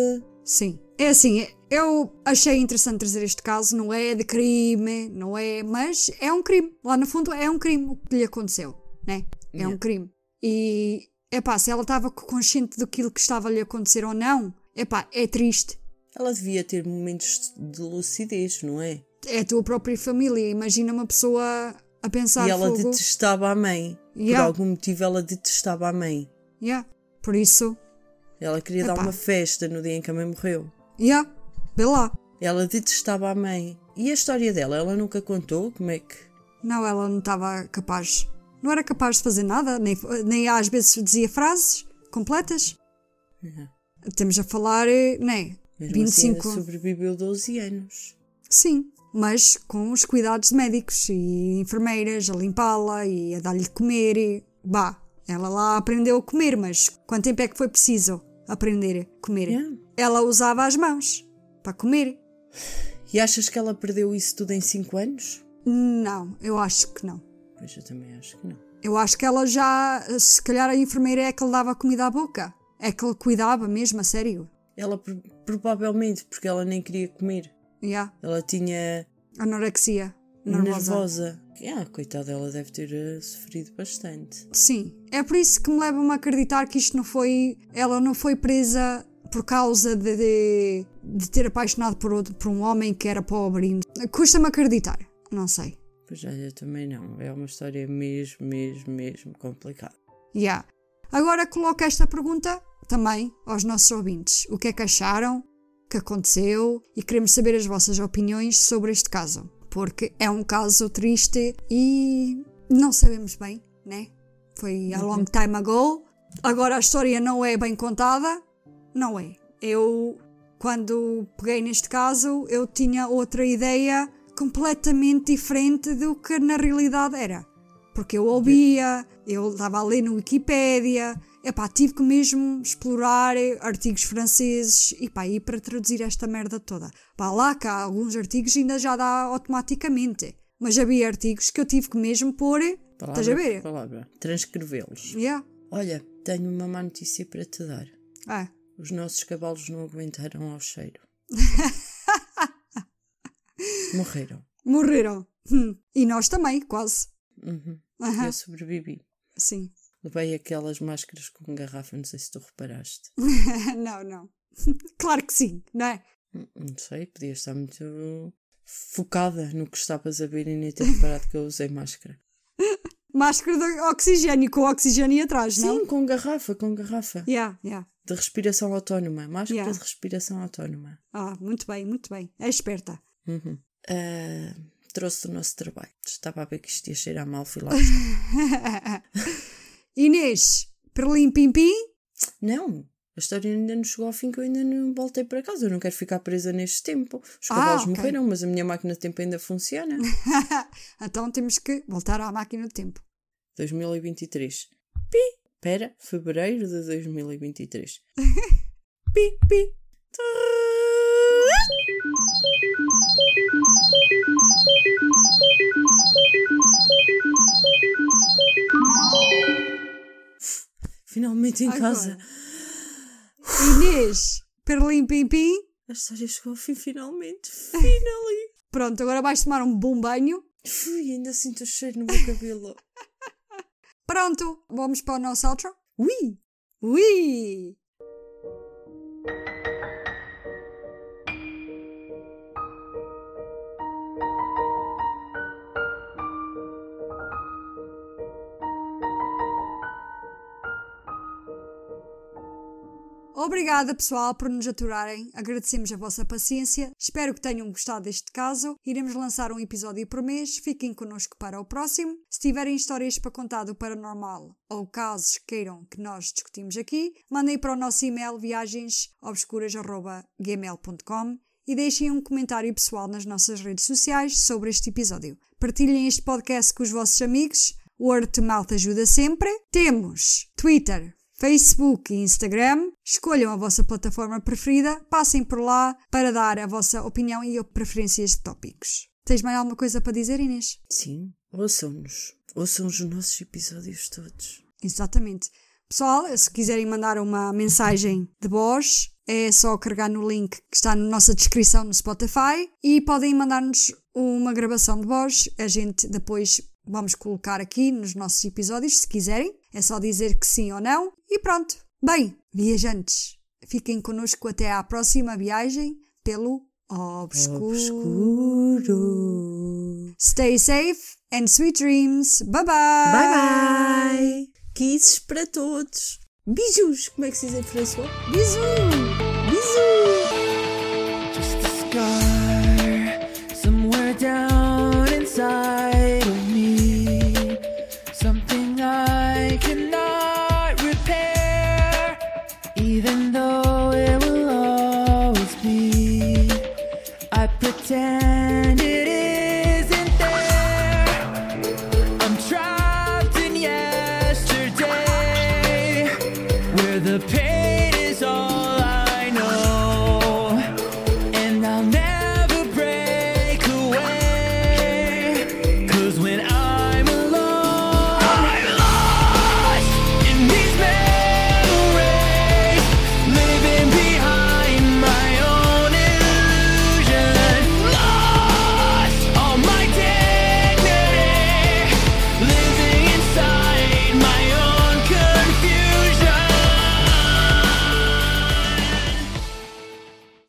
S1: Sim. É assim, eu achei interessante trazer este caso, não é de crime, não é, mas é um crime. Lá no fundo é um crime o que lhe aconteceu, né? É um
S2: Yeah.
S1: crime. E, epá, se ela estava consciente daquilo que estava a lhe acontecer ou não, epá, é triste.
S2: Ela devia ter momentos de lucidez, não é?
S1: É a tua própria família. Imagina uma pessoa a pensar
S2: e ela
S1: fogo.
S2: detestava a mãe.
S1: Yeah.
S2: Por algum motivo ela detestava a mãe.
S1: Yeah. Por isso,
S2: Ela queria dar
S1: Epá.
S2: uma festa no dia em que a mãe morreu.
S1: yeah, vê lá.
S2: Ela detestava a mãe. E a história dela? Ela nunca contou como é que.
S1: Não, ela não estava capaz. Não era capaz de fazer nada, nem, nem às vezes dizia frases completas.
S2: Uhum.
S1: Estamos a falar, eh, né?
S2: Mesmo
S1: 25.
S2: assim, ela sobreviveu 12 anos.
S1: Sim, mas com os cuidados médicos e enfermeiras a limpá-la e a dar-lhe de comer. E, bah, ela lá aprendeu a comer, mas quanto tempo é que foi preciso aprender a comer?
S2: Yeah.
S1: Ela usava as mãos para comer.
S2: E achas que ela perdeu isso tudo em 5 anos?
S1: Não, eu acho que não.
S2: Pois eu também acho que não.
S1: Eu acho que ela já, se calhar a enfermeira é que lhe dava comida à boca. É que lhe cuidava mesmo, a sério.
S2: Ela pro- provavelmente, porque ela nem queria comer.
S1: Yeah.
S2: Ela tinha
S1: Anorexia. Nervosa.
S2: nervosa. Ah, coitada, ela deve ter eh, sofrido bastante.
S1: Sim. É por isso que me leva-me a acreditar que isto não foi. Ela não foi presa por causa de, de, de ter apaixonado por, outro, por um homem que era pobre. Custa-me acreditar. Não sei.
S2: Pois eu também não. É uma história mesmo, mesmo, mesmo complicada.
S1: Yeah. Agora coloco esta pergunta também aos nossos ouvintes. O que é que acharam? Que aconteceu? E queremos saber as vossas opiniões sobre este caso. Porque é um caso triste e não sabemos bem, né? Foi a long time ago. Agora a história não é bem contada. Não é. eu, quando peguei neste caso, eu tinha outra ideia completamente diferente do que na realidade era. Porque eu ouvia, eu estava a ler no Wikipédia, epá, tive que mesmo explorar artigos franceses e pá, ir para traduzir esta merda toda. Pá, lá cá, alguns artigos ainda já dá automaticamente. Mas havia artigos que eu tive que mesmo pôr, estás a ver?
S2: palavra. Transcrevê-los.
S1: Yeah.
S2: Olha, tenho uma má notícia para te dar.
S1: Ah,
S2: Os nossos cavalos não aguentaram ao cheiro. Morreram.
S1: morreram. Hum. E nós também, quase.
S2: Uhum.
S1: Aham,
S2: Eu sobrevivi.
S1: sim.
S2: Levei aquelas máscaras com garrafa, não sei se tu reparaste.
S1: não, não. claro que sim, não é?
S2: Hum, Não sei, podias estar muito focada no que estavas a ver e nem ter reparado que eu usei máscara.
S1: Máscara de oxigênio, com oxigênio atrás, não?
S2: Sim, com garrafa, com garrafa.
S1: Yeah, yeah.
S2: De respiração autónoma. Máscara
S1: Yeah.
S2: de respiração autónoma.
S1: Ah, muito bem, muito bem. É esperta.
S2: Uhum. Ah, trouxe o nosso trabalho. Estava a ver que isto ia cheirar mal, fui lá.
S1: Inês, perlim pim pim?
S2: Não, a história ainda não chegou ao fim que eu ainda não voltei para casa. Eu não quero ficar presa neste tempo. Os
S1: Ah,
S2: cavalos
S1: ok.
S2: morreram, mas a minha máquina de tempo ainda funciona.
S1: então temos que voltar à máquina do tempo.
S2: 2023. Pi! Espera, fevereiro de 2023. pi, pi. Finalmente em
S1: Agora.
S2: casa.
S1: Inês, perlim pim pim?
S2: A história chegou ao fim finalmente. Finally.
S1: Pronto, agora vais tomar um bom banho.
S2: Fui, ainda sinto o cheiro no meu cabelo.
S1: Pronto, vamos para o nosso outro?
S2: Ui!
S1: Ui! Obrigada, pessoal, por nos aturarem. Agradecemos a vossa paciência. Espero que tenham gostado deste caso. Iremos lançar um episódio por mês. Fiquem connosco para o próximo. Se tiverem histórias para contar do paranormal ou casos que queiram que nós discutimos aqui, mandem para o nosso e-mail viagensobscuras.gmail.com e deixem um comentário pessoal nas nossas redes sociais sobre este episódio. Partilhem este podcast com os vossos amigos. Word to mouth ajuda sempre. Temos Twitter, Facebook e Instagram. Escolham a vossa plataforma preferida, passem por lá para dar a vossa opinião e preferências de tópicos. Tens mais alguma coisa para dizer, Inês?
S2: Sim, ouçam-nos. Ouçam os nossos episódios todos.
S1: Exatamente. Pessoal, se quiserem mandar uma mensagem de voz, é só carregar no link que está na nossa descrição no Spotify e podem mandar-nos uma gravação de voz. A gente depois vamos colocar aqui nos nossos episódios, se quiserem. É só dizer que sim ou não e pronto. Bem, viajantes, fiquem connosco até à próxima viagem pelo obscuro.
S2: Obscuro.
S1: Stay safe and sweet dreams. Bye bye.
S2: Bye bye! Kisses para todos. Bijus! Como é que se diz em?
S1: Bisous.
S2: Bisous!